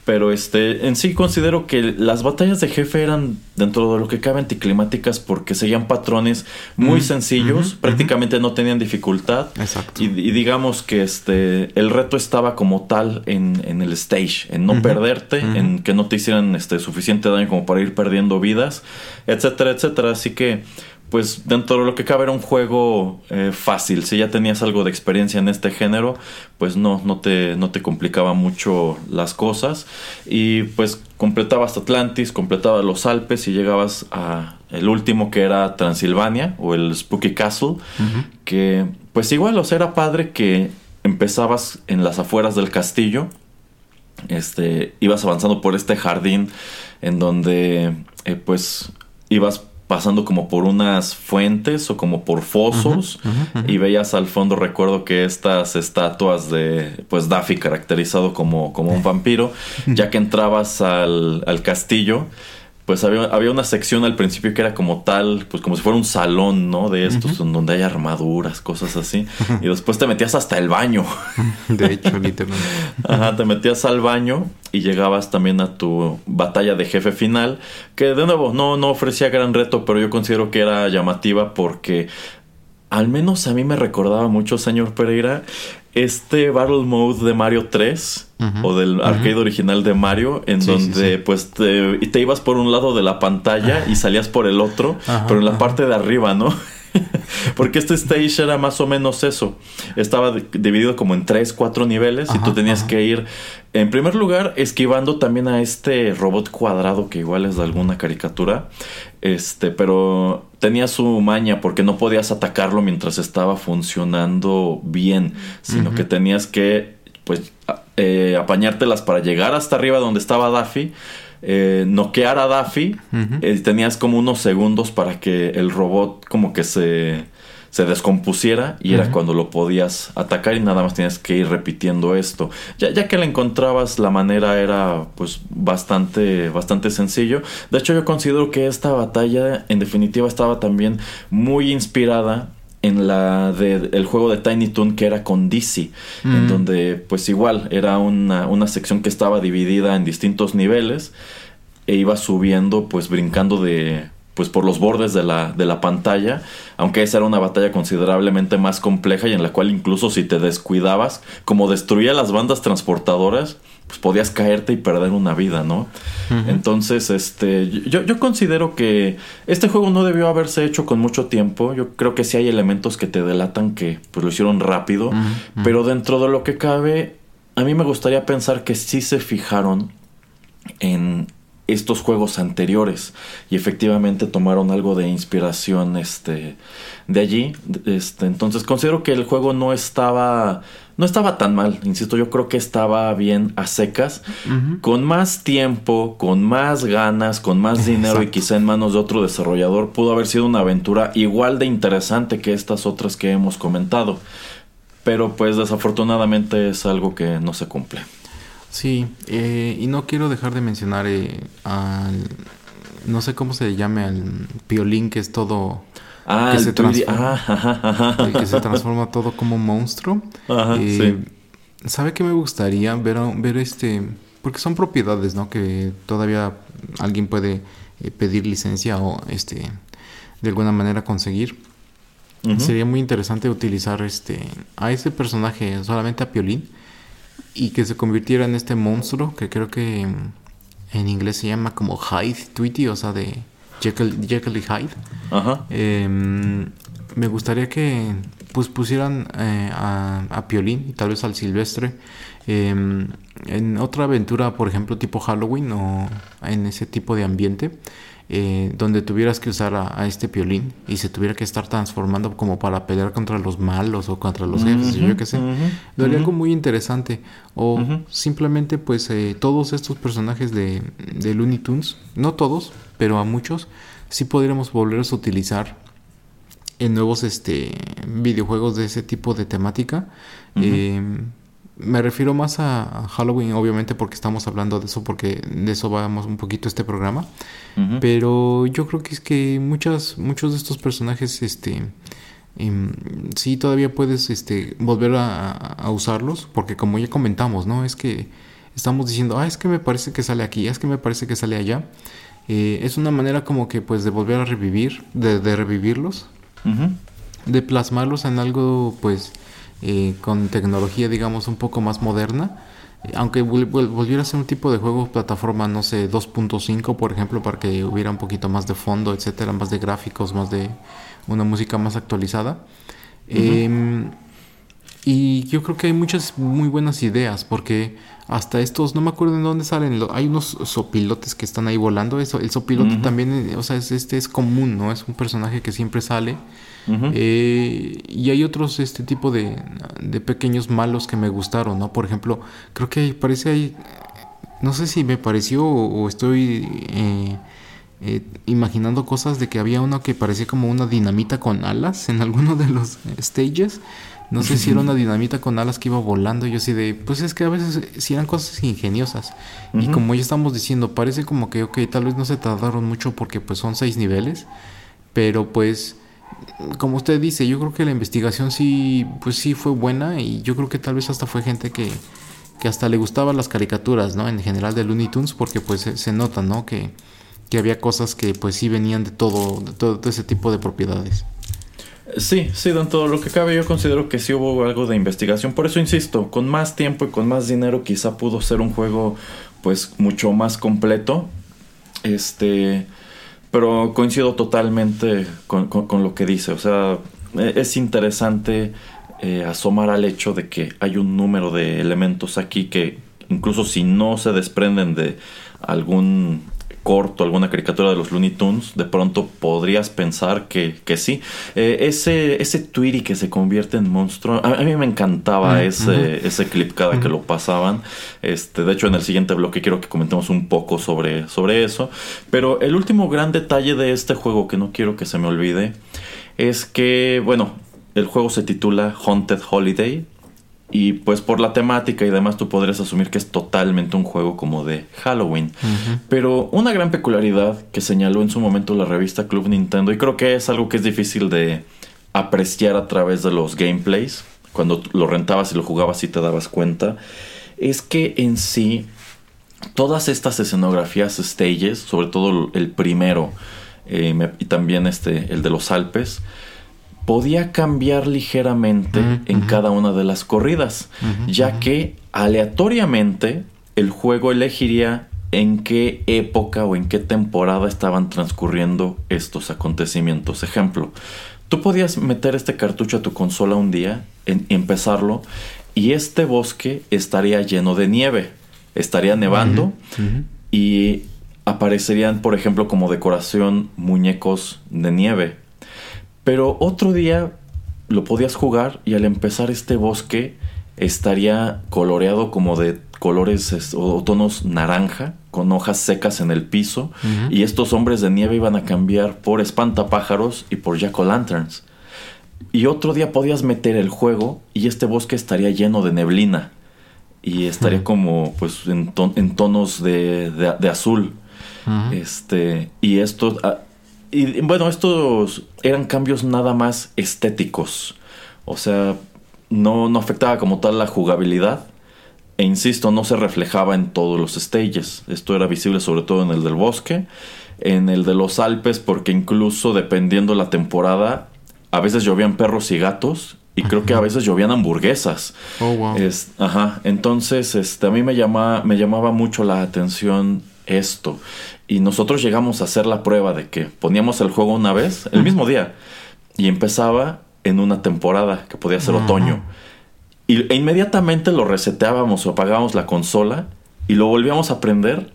Speaker 1: Pero este, en sí considero que las batallas de jefe eran dentro de lo que cabe anticlimáticas porque seguían patrones muy sencillos, prácticamente no tenían dificultad. Exacto. Y, digamos que este, el reto estaba como tal en, en el stage, en no perderte, en que no te hicieran este, suficiente daño como para ir perdiendo vidas, etcétera, etcétera. Así que pues dentro de lo que cabe era un juego eh, fácil. Si ya tenías algo de experiencia en este género, pues no, no te, no te complicaba mucho las cosas. Y pues completabas Atlantis, completabas los Alpes y llegabas a el último que era Transilvania o el Spooky Castle. Que pues igual, o sea, era padre que empezabas en las afueras del castillo. Este, ibas avanzando por este jardín en donde eh, pues ibas pasando como por unas fuentes o como por fosos y veías al fondo recuerdo que estas estatuas de pues Daffy caracterizado como, como un vampiro ya que entrabas al, al castillo pues había, había, una sección al principio que era como tal, pues como si fuera un salón, ¿no? De estos, donde hay armaduras, cosas así. Y después te metías hasta el baño.
Speaker 2: De hecho, literalmente.
Speaker 1: Ajá, te metías al baño y llegabas también a tu batalla de jefe final, que de nuevo no, no ofrecía gran reto, pero yo considero que era llamativa porque al menos a mí me recordaba mucho, señor Pereira, este Battle Mode de Mario 3 o del arcade original de Mario, en donde pues te, te, ibas por un lado de la pantalla y salías por el otro, pero en la parte de arriba, ¿no? Porque este stage era más o menos eso. Estaba dividido como en tres, cuatro niveles y tú tenías que ir, en primer lugar, esquivando también a este robot cuadrado que igual es de alguna caricatura. Este, pero tenía su maña porque no podías atacarlo mientras estaba funcionando bien, sino que tenías que, pues, eh, apañártelas para llegar hasta arriba donde estaba Daffy eh, noquear a Daffy, eh, tenías como unos segundos para que el robot como que se, se descompusiera y era cuando lo podías atacar y nada más tenías que ir repitiendo esto. Ya, ya que le encontrabas la manera era pues bastante, bastante sencillo. De hecho yo considero que esta batalla en definitiva estaba también muy inspirada en la del juego de Tiny Toon que era con DC, en donde pues igual era una, una, sección que estaba dividida en distintos niveles e iba subiendo pues brincando de pues por los bordes de la, de la pantalla, aunque esa era una batalla considerablemente más compleja y en la cual incluso si te descuidabas, como destruía las bandas transportadoras, pues podías caerte y perder una vida, ¿no? Entonces, este, yo, yo, considero que este juego no debió haberse hecho con mucho tiempo. Yo creo que sí hay elementos que te delatan que pues, lo hicieron rápido, pero dentro de lo que cabe, a mí me gustaría pensar que sí se fijaron en estos juegos anteriores. Y efectivamente tomaron algo de inspiración este de allí. Este entonces considero que el juego no estaba no estaba tan mal. Insisto yo creo que estaba bien a secas. Con más tiempo con más ganas con más dinero y quizá en manos de otro desarrollador pudo haber sido una aventura igual de interesante que estas otras que hemos comentado. Pero pues desafortunadamente es algo que no se cumple
Speaker 2: Sí, eh, y no quiero dejar de mencionar eh, al. No sé cómo se llame al piolín que es todo.
Speaker 1: Ah,
Speaker 2: que
Speaker 1: el
Speaker 2: se transforma, el que se transforma todo como monstruo.
Speaker 1: Ajá, sí.
Speaker 2: ¿Sabe qué me gustaría ver, ver este? Porque son propiedades, ¿no? Que todavía alguien puede eh, pedir licencia o este de alguna manera conseguir. Sería muy interesante utilizar este a ese personaje, solamente a Piolín y que se convirtiera en este monstruo que creo que en inglés se llama como Hyde Tweety, o sea, de Jekyll, Jekyll y Hyde.
Speaker 1: Ajá.
Speaker 2: Em, me gustaría que pues pusieran eh, a, a, Piolín y tal vez al Silvestre em, en otra aventura, por ejemplo, tipo Halloween o en ese tipo de ambiente. Eh, donde tuvieras que usar a, este piolín y se tuviera que estar transformando como para pelear contra los malos o contra los jefes, yo qué sé. Lo haría algo muy interesante. O simplemente, pues, eh, todos estos personajes de, de, Looney Tunes, no todos, pero a muchos, sí podríamos volverlos a utilizar en nuevos este, videojuegos de ese tipo de temática me refiero más a Halloween, obviamente, porque estamos hablando de eso, porque de eso vamos un poquito este programa. Pero yo creo que es que muchas, muchos de estos personajes, este, em, sí todavía puedes, este, volver a, usarlos, porque como ya comentamos, ¿no? Es que estamos diciendo, ah, es que me parece que sale aquí, es que me parece que sale allá. Eh, es una manera como que, pues, de volver a revivir, de, de revivirlos, de plasmarlos en algo, pues eh, con tecnología, digamos, un poco más moderna. Aunque volviera a ser un tipo de juego plataforma, no sé, 2.5, por ejemplo, para que hubiera un poquito más de fondo, etcétera, más de gráficos, más de una música más actualizada. Em, y yo creo que hay muchas muy buenas ideas, porque hasta estos, no me acuerdo en dónde salen, hay unos sopilotes que están ahí volando. Eso, el sopilote también, eh, o sea, este es común, ¿no? Es un personaje que siempre sale. Eh, y hay otros este tipo de, de, pequeños malos que me gustaron, ¿no? Por ejemplo, creo que parece ahí, no sé si me pareció o, estoy eh, eh, imaginando cosas de que había uno que parecía como una dinamita con alas en alguno de los stages. No sé si era una dinamita con alas que iba volando. Yo así de, pues es que a veces sí eran cosas ingeniosas. Y como ya estamos diciendo, parece como que, ok, tal vez no se tardaron mucho porque pues son seis niveles. Pero pues, como usted dice, yo creo que la investigación sí, pues sí fue buena. Y yo creo que tal vez hasta fue gente que, que hasta le gustaban las caricaturas, ¿no? En general de Looney Tunes, porque pues se, nota, ¿no? Que, que había cosas que pues sí venían de todo, de todo ese tipo de propiedades.
Speaker 1: Sí, sí, dentro de lo que cabe yo considero que sí hubo algo de investigación. Por eso insisto, con más tiempo y con más dinero quizá pudo ser un juego pues mucho más completo. Este, pero coincido totalmente con, lo que dice. O sea, e, es interesante eh, asomar al hecho de que hay un número de elementos aquí que incluso si no se desprenden de algún corto, alguna caricatura de los Looney Tunes, de pronto podrías pensar que, que sí. Eh, ese, ese Tweety que se convierte en monstruo, a, mí me encantaba mm, ese, ese clip cada que lo pasaban. Este, de hecho, en el siguiente bloque quiero que comentemos un poco sobre, sobre eso. Pero el último gran detalle de este juego que no quiero que se me olvide es que, bueno, el juego se titula Haunted Holiday. Y pues por la temática y demás tú podrías asumir que es totalmente un juego como de Halloween. Pero una gran peculiaridad que señaló en su momento la revista Club Nintendo, y creo que es algo que es difícil de apreciar a través de los gameplays, cuando lo rentabas y lo jugabas y te dabas cuenta, es que en sí todas estas escenografías, stages, sobre todo el primero eh, y también este, el de los Alpes, podía cambiar ligeramente en cada una de las corridas, ya que aleatoriamente el juego elegiría en qué época o en qué temporada estaban transcurriendo estos acontecimientos. Ejemplo, tú podías meter este cartucho a tu consola un día, en, empezarlo, y este bosque estaría lleno de nieve, estaría nevando y aparecerían, por ejemplo, como decoración muñecos de nieve pero otro día lo podías jugar y al empezar este bosque estaría coloreado como de colores o tonos naranja con hojas secas en el piso. Y estos hombres de nieve iban a cambiar por espantapájaros y por jack o lanterns. Y otro día podías meter el juego y este bosque estaría lleno de neblina. Y estaría como pues en, tonos de, de, azul. Este, y esto ah, y bueno, estos eran cambios nada más estéticos. O sea, no, no afectaba como tal la jugabilidad. E insisto, no se reflejaba en todos los stages. Esto era visible sobre todo en el del bosque, en el de los Alpes, porque incluso dependiendo la temporada, a veces llovían perros y gatos. Y creo que a veces llovían hamburguesas.
Speaker 2: Oh, wow.
Speaker 1: ajá. Entonces, este, a mí me, llama, me llamaba mucho la atención esto. Y nosotros llegamos a hacer la prueba de que poníamos el juego una vez, el mismo día, y empezaba en una temporada, que podía ser otoño. Y, e inmediatamente lo reseteábamos o apagábamos la consola y lo volvíamos a prender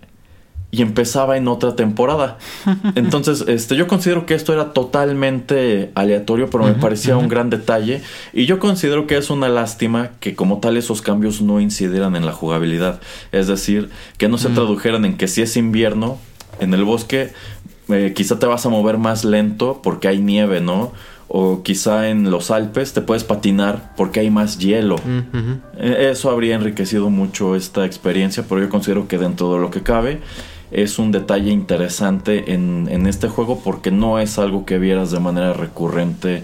Speaker 1: y empezaba en otra temporada. Entonces, este, yo considero que esto era totalmente aleatorio, pero me parecía un gran detalle. Y yo considero que es una lástima que como tal esos cambios no incidieran en la jugabilidad. Es decir, que no se tradujeran en que si es invierno, en el bosque, eh, quizá te vas a mover más lento porque hay nieve, ¿no? o quizá en los Alpes te puedes patinar porque hay más hielo. E, eso habría enriquecido mucho esta experiencia, pero yo considero que dentro de lo que cabe es un detalle interesante en, en, este juego porque no es algo que vieras de manera recurrente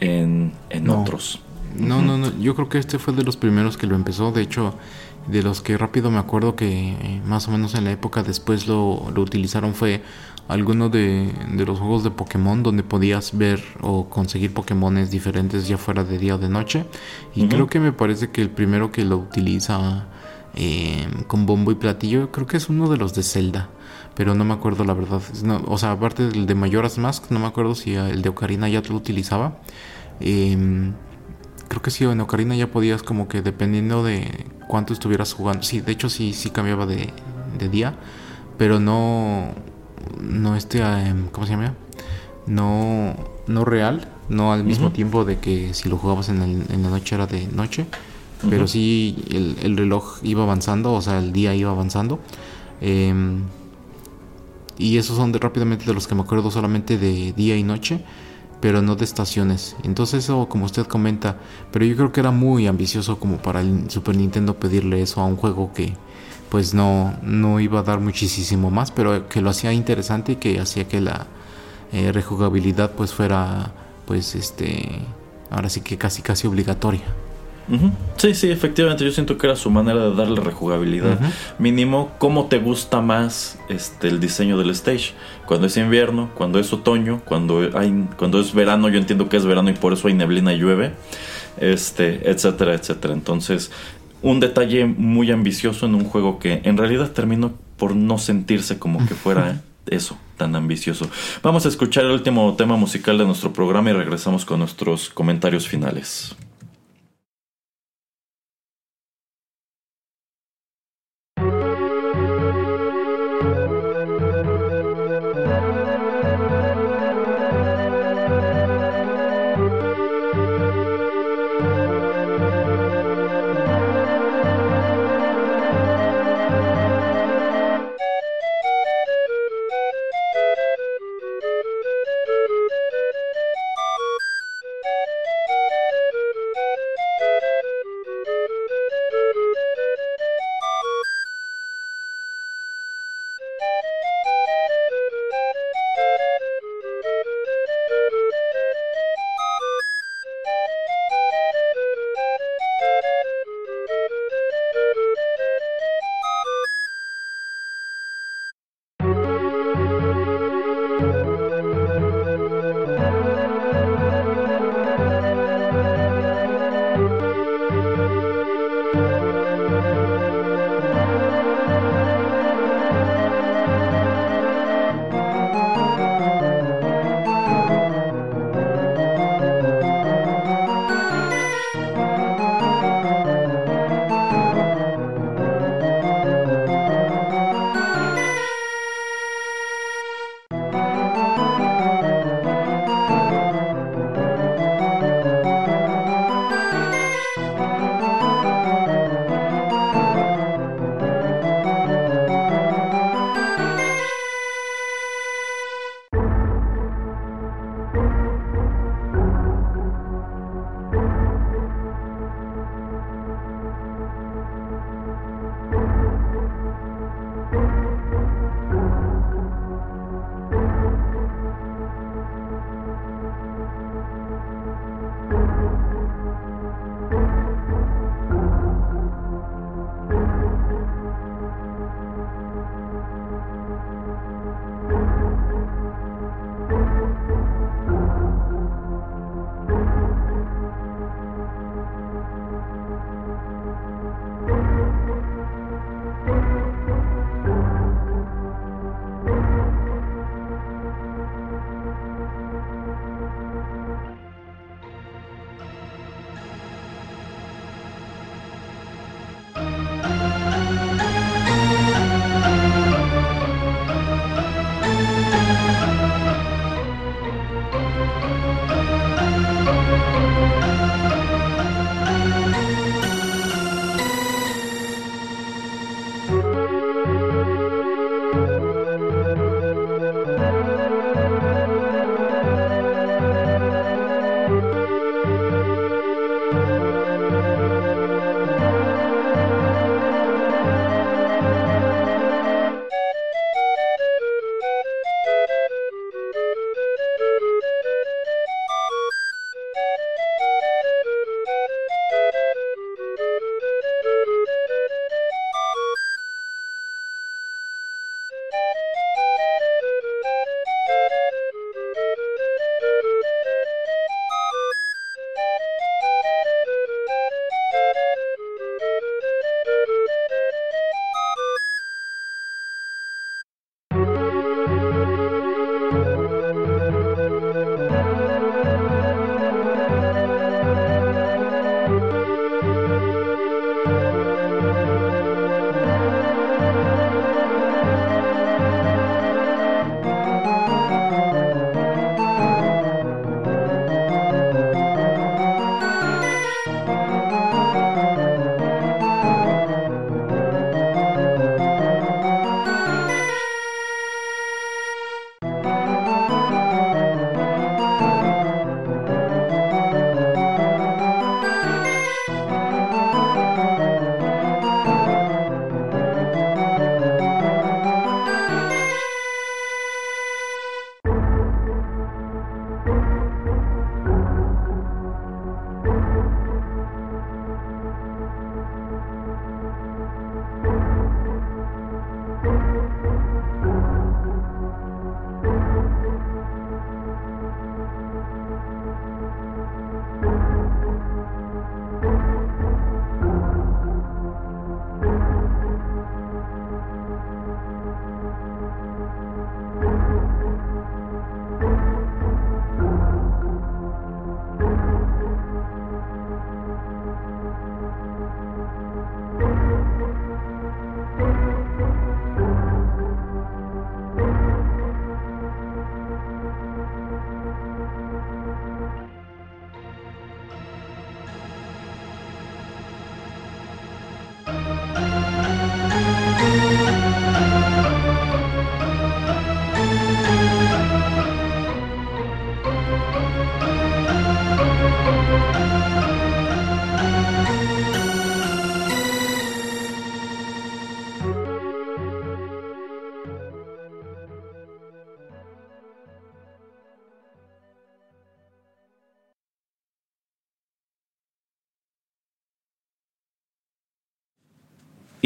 Speaker 1: en, en otros.
Speaker 2: No, no, no. Yo creo que este fue de los primeros que lo empezó. De hecho, de los que rápido me acuerdo que eh, más o menos en la época después lo, lo utilizaron fue alguno de, de, los juegos de Pokémon donde podías ver o conseguir Pokémones diferentes ya fuera de día o de noche. Y creo que me parece que el primero que lo utiliza eh, con bombo y platillo. Creo que es uno de los de Zelda, pero no me acuerdo la verdad. o sea, aparte del de Mayoras Mask, no me acuerdo si el de Ocarina ya lo utilizaba. Em, creo que sí, en Ocarina ya podías como que dependiendo de cuánto estuvieras jugando. Sí, de hecho sí, sí cambiaba de, día, pero no, no este, em, ¿cómo se llama? No, no real, no al mismo tiempo de que si lo jugabas en, en la noche era de noche pero sí el, reloj iba avanzando, o sea, el día iba avanzando. Em, y esos son de, rápidamente de los que me acuerdo solamente de día y noche. pero no de estaciones. Entonces eso, como usted comenta, pero yo creo que era muy ambicioso como para el Super Nintendo pedirle eso a un juego que pues no, no iba a dar muchísimo más, pero que lo hacía interesante y que hacía que la eh, rejugabilidad pues fuera pues este ahora sí que casi casi obligatoria.
Speaker 1: Sí, sí, efectivamente. Yo siento que era su manera de darle rejugabilidad. Mínimo, ¿cómo te gusta más este, el diseño del stage? Cuando es invierno, cuando es otoño, cuando, hay, cuando es verano. Yo entiendo que es verano y por eso hay neblina y llueve. Este, etcétera, etcétera. Entonces, un detalle muy ambicioso en un juego que en realidad terminó por no sentirse como que fuera eso tan ambicioso. Vamos a escuchar el último tema musical de nuestro programa y regresamos con nuestros comentarios finales.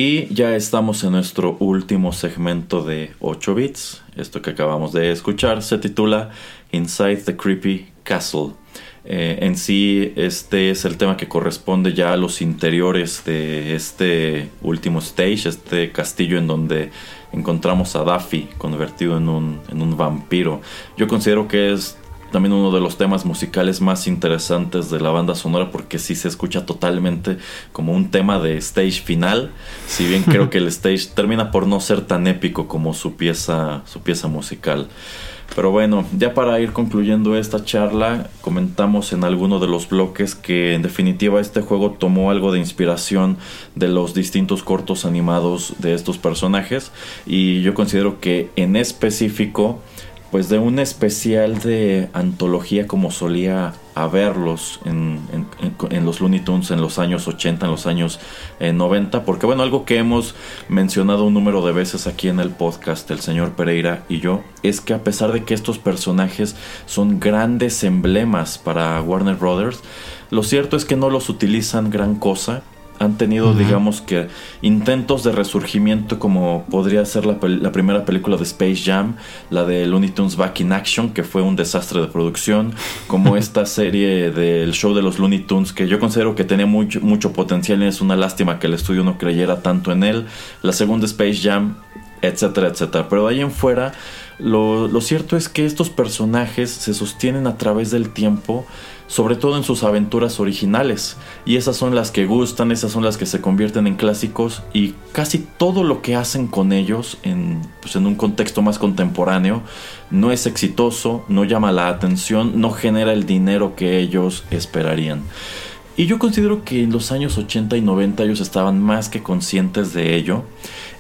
Speaker 1: Y ya estamos en nuestro último segmento de 8 bits. Esto que acabamos de escuchar se titula Inside the Creepy Castle. Eh, en sí, este es el tema que corresponde ya a los interiores de este último stage, este castillo en donde encontramos a Daffy convertido en un, en un vampiro. Yo considero que es también uno de los temas musicales más interesantes de la banda sonora porque sí se escucha totalmente como un tema de stage final, si bien creo que el stage termina por no ser tan épico como su pieza, su pieza musical. Pero bueno, ya para ir concluyendo esta charla, comentamos en alguno de los bloques que en definitiva este juego tomó algo de inspiración de los distintos cortos animados de estos personajes y yo considero que en específico pues de un especial de antología como solía haberlos en, en, los Looney Tunes en los años 80, en los años 90, eh, porque bueno, algo que hemos mencionado un número de veces aquí en el podcast, el señor Pereira y yo, es que a pesar de que estos personajes son grandes emblemas para Warner Brothers, lo cierto es que no los utilizan gran cosa han tenido, digamos que, intentos de resurgimiento como podría ser la, primera película de Space Jam, la de Looney Tunes Back in Action, que fue un desastre de producción, como esta serie del show de los Looney Tunes, que yo considero que tenía mucho, mucho potencial y es una lástima que el estudio no creyera tanto en él, la segunda Space Jam, etcétera, etcétera. Pero de ahí en fuera, lo, lo cierto es que estos personajes se sostienen a través del tiempo, sobre todo en sus aventuras originales. Y esas son las que gustan, esas son las que se convierten en clásicos y casi todo lo que hacen con ellos en, pues en un contexto más contemporáneo no es exitoso, no llama la atención, no genera el dinero que ellos esperarían. Y yo considero que en los años 80 y 90 ellos estaban más que conscientes de ello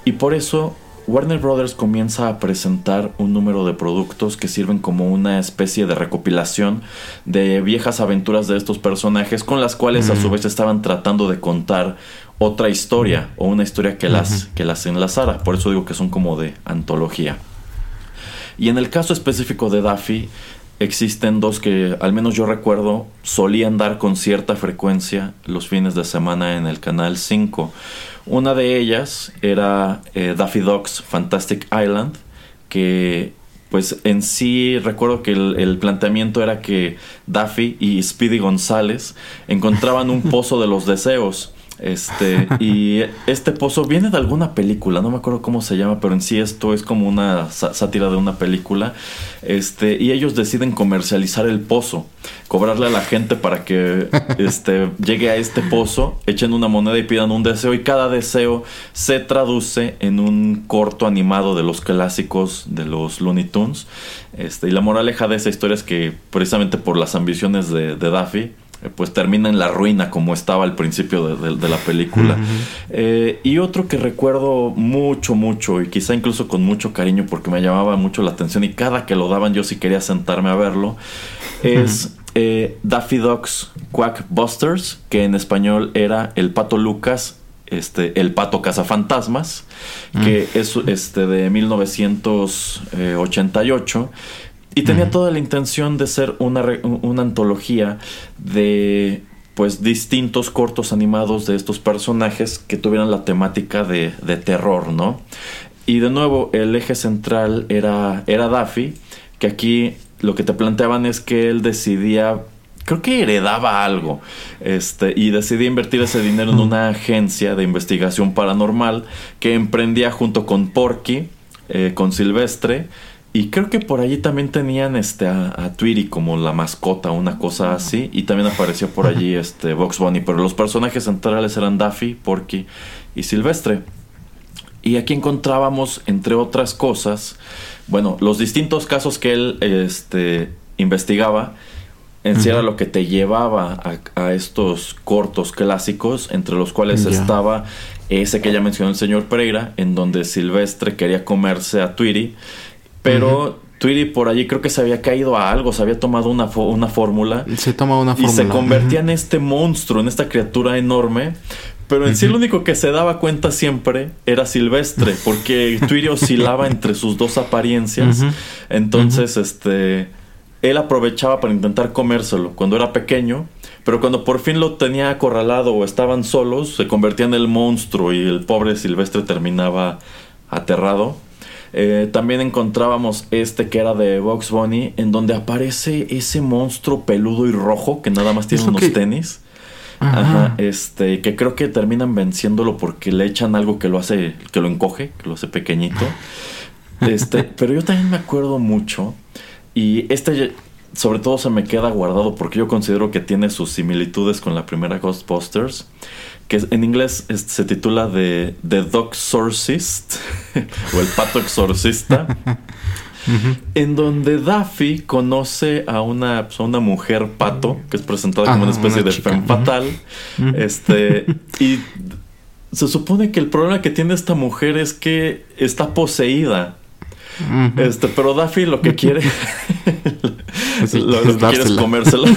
Speaker 1: y por eso Warner Brothers comienza a presentar un número de productos que sirven como una especie de recopilación de viejas aventuras de estos personajes con las cuales a su vez estaban tratando de contar otra historia o una historia que las, que las enlazara. Por eso digo que son como de antología. Y en el caso específico de Daffy, existen dos que al menos yo recuerdo solían dar con cierta frecuencia los fines de semana en el canal 5. Una de ellas era eh, Daffy Duck's Fantastic Island, que pues en sí recuerdo que el, planteamiento era que Daffy y Speedy González encontraban un pozo de los deseos este, y este pozo viene de alguna película, no me acuerdo cómo se llama, pero en sí esto es como una sátira de una película. Este, y ellos deciden comercializar el pozo, cobrarle a la gente para que este, llegue a este pozo, echen una moneda y pidan un deseo. Y cada deseo se traduce en un corto animado de los clásicos de los Looney Tunes. Este, y la moraleja de esa historia es que precisamente por las ambiciones de, de Daffy, pues termina en la ruina como estaba al principio de, la película. Eh, y otro que recuerdo mucho, mucho y quizá incluso con mucho cariño porque me llamaba mucho la atención y cada que lo daban yo sí quería sentarme a verlo, es eh, Daffy Duck's Quack Busters, que en español era El Pato Lucas. Este, el pato cazafantasmas, que es este, de 1988 y tenía toda la intención de ser una, una antología de pues distintos cortos animados de estos personajes que tuvieran la temática de, de terror, ¿no? Y de nuevo, el eje central era, era Daffy, que aquí lo que te planteaban es que él decidía, creo que heredaba algo, este, y decidía invertir ese dinero en una agencia de investigación paranormal que emprendía junto con Porky, eh, con Silvestre, y creo que por allí también tenían este a, a Tweety como la mascota, una cosa así. Y también apareció por allí este Box Bunny. Pero los personajes centrales eran Daffy, Porky y Silvestre. Y aquí encontrábamos, entre otras cosas, bueno, los distintos casos que él este, investigaba. En sí era lo que te llevaba a, estos cortos clásicos, entre los cuales estaba ese que ya mencionó el señor Pereira, en donde Silvestre quería comerse a Tweety pero Tweety por allí creo que se había caído a algo, se había tomado una, una fórmula.
Speaker 2: Se toma una fórmula.
Speaker 1: Y se convertía en este monstruo, en esta criatura enorme. Pero en sí el único que se daba cuenta siempre era Silvestre, porque Tweety oscilaba entre sus dos apariencias. Entonces, este, él aprovechaba para intentar comérselo cuando era pequeño pero cuando por fin lo tenía acorralado o estaban solos, se convertía en el monstruo y el pobre Silvestre terminaba aterrado. Eh, también encontrábamos este que era de Box Bunny, en donde aparece ese monstruo peludo y rojo que nada más tiene unos tenis. Ajá. este, que creo que terminan venciéndolo porque le echan algo que lo hace, que lo encoge, que lo hace pequeñito. Este, pero yo también me acuerdo mucho. Y este sobre todo se me queda guardado porque yo considero que tiene sus similitudes con la primera Ghostbusters que en inglés se titula The, The Dog Exorcist o El Pato Exorcista, en donde Daffy conoce a una, pues, una mujer pato, que es presentada como una especie de femme fatal, este, y se supone que el problema que tiene esta mujer es que está poseída. Este, pero Daffy lo que quiere, lo, que quiere es comérsela.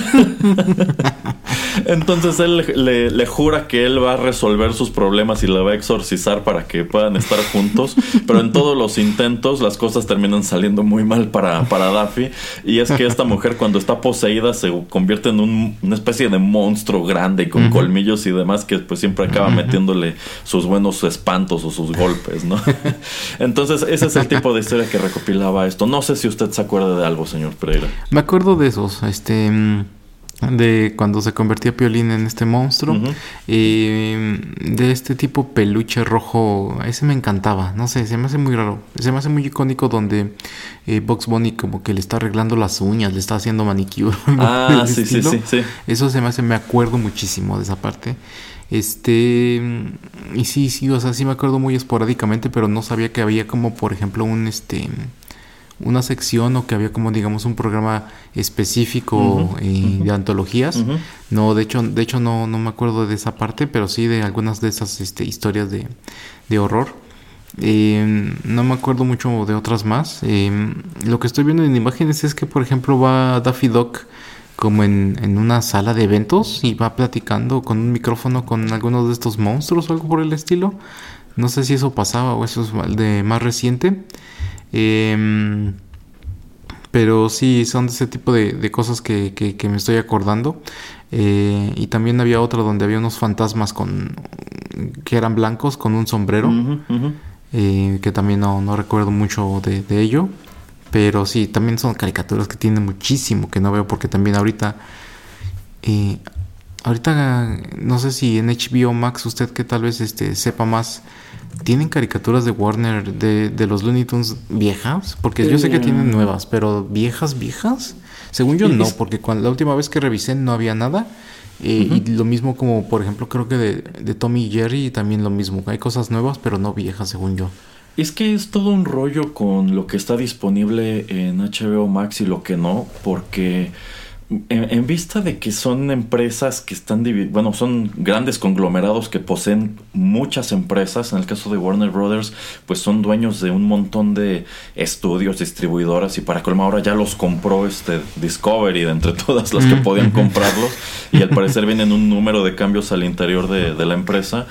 Speaker 1: Entonces él le, jura que él va a resolver sus problemas y la va a exorcizar para que puedan estar juntos. Pero en todos los intentos las cosas terminan saliendo muy mal para, para Daffy. Y es que esta mujer cuando está poseída se convierte en una especie de monstruo grande con colmillos y demás que pues siempre acaba metiéndole sus buenos espantos o sus golpes, ¿no? Entonces ese es el tipo de historia que recopilaba esto. No sé si usted se acuerda de algo, señor Pereira.
Speaker 2: Me acuerdo de esos, este... De cuando se convertía Piolín en este monstruo. y de este tipo peluche rojo, ese me encantaba, no sé, se me hace muy raro, se me hace muy icónico donde eh, Box Bunny como que le está arreglando las uñas, le está haciendo manicure.
Speaker 1: Ah, sí, sí, sí, sí,
Speaker 2: Eso se me hace, me acuerdo muchísimo de esa parte. Este, y sí, sí, o sea, sí me acuerdo muy esporádicamente, pero no sabía que había como, por ejemplo, un, este, una sección o que había como digamos un programa específico eh, de antologías. No, de hecho, de hecho no, no me acuerdo de esa parte, pero sí de algunas de esas este, historias de, de horror. Eh, no me acuerdo mucho de otras más. Eh, lo que estoy viendo en imágenes es que, por ejemplo, va Daffy Duck como en, en, una sala de eventos y va platicando con un micrófono con algunos de estos monstruos o algo por el estilo. No sé si eso pasaba o eso es de más reciente. Em, pero sí, son de ese tipo de, cosas que, que, me estoy acordando. Eh, y también había otra donde había unos fantasmas con que eran blancos con un sombrero. Eh, que también no, no recuerdo mucho de, de, ello. Pero sí, también son caricaturas que tienen muchísimo que no veo porque también ahorita... Eh, ahorita no sé si en HBO Max usted que tal vez este, sepa más ¿Tienen caricaturas de Warner de, de los Looney Tunes viejas? Porque yo sé que tienen eh. nuevas, pero viejas, viejas. Según yo no, porque cuando, la última vez que revisé no había nada. Eh, y lo mismo como, por ejemplo, creo que de, de Tommy y Jerry también lo mismo. Hay cosas nuevas, pero no viejas, según yo.
Speaker 1: Es que es todo un rollo con lo que está disponible en HBO Max y lo que no, porque en, vista de que son empresas que están bueno, son grandes conglomerados que poseen muchas empresas, en el caso de Warner Brothers, pues son dueños de un montón de estudios, distribuidoras y para colmo ahora ya los compró este Discovery de entre todas las que podían comprarlos y al parecer vienen un número de cambios al interior de, de la empresa.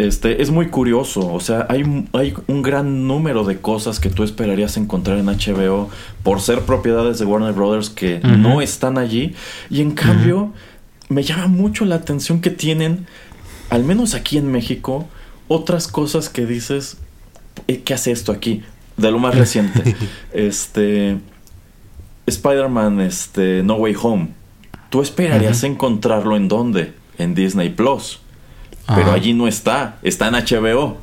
Speaker 1: Este, es muy curioso, o sea, hay, hay un gran número de cosas que tú esperarías encontrar en HBO por ser propiedades de Warner Brothers que no están allí. Y en cambio, me llama mucho la atención que tienen, al menos aquí en México, otras cosas que dices, eh, ¿qué hace esto aquí? De lo más reciente. este. Spider-Man, este, No Way Home. ¿Tú esperarías encontrarlo en dónde? En Disney Plus pero allí no está, está en HBO.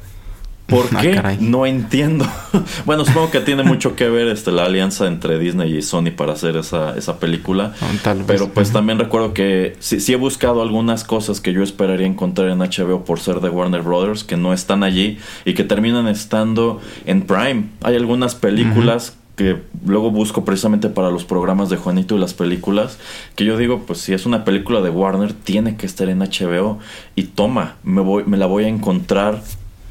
Speaker 1: ¿Por ah, qué? No entiendo. bueno, supongo que tiene mucho que ver este, la alianza entre Disney y Sony para hacer esa, esa película. Ah, pero pues también recuerdo que sí, he buscado algunas cosas que yo esperaría encontrar en HBO por ser de Warner Brothers que no están allí y que terminan estando en Prime. Hay algunas películas que luego busco precisamente para los programas de Juanito y las películas, que yo digo, pues si es una película de Warner, tiene que estar en HBO y toma, me, voy, me la voy a encontrar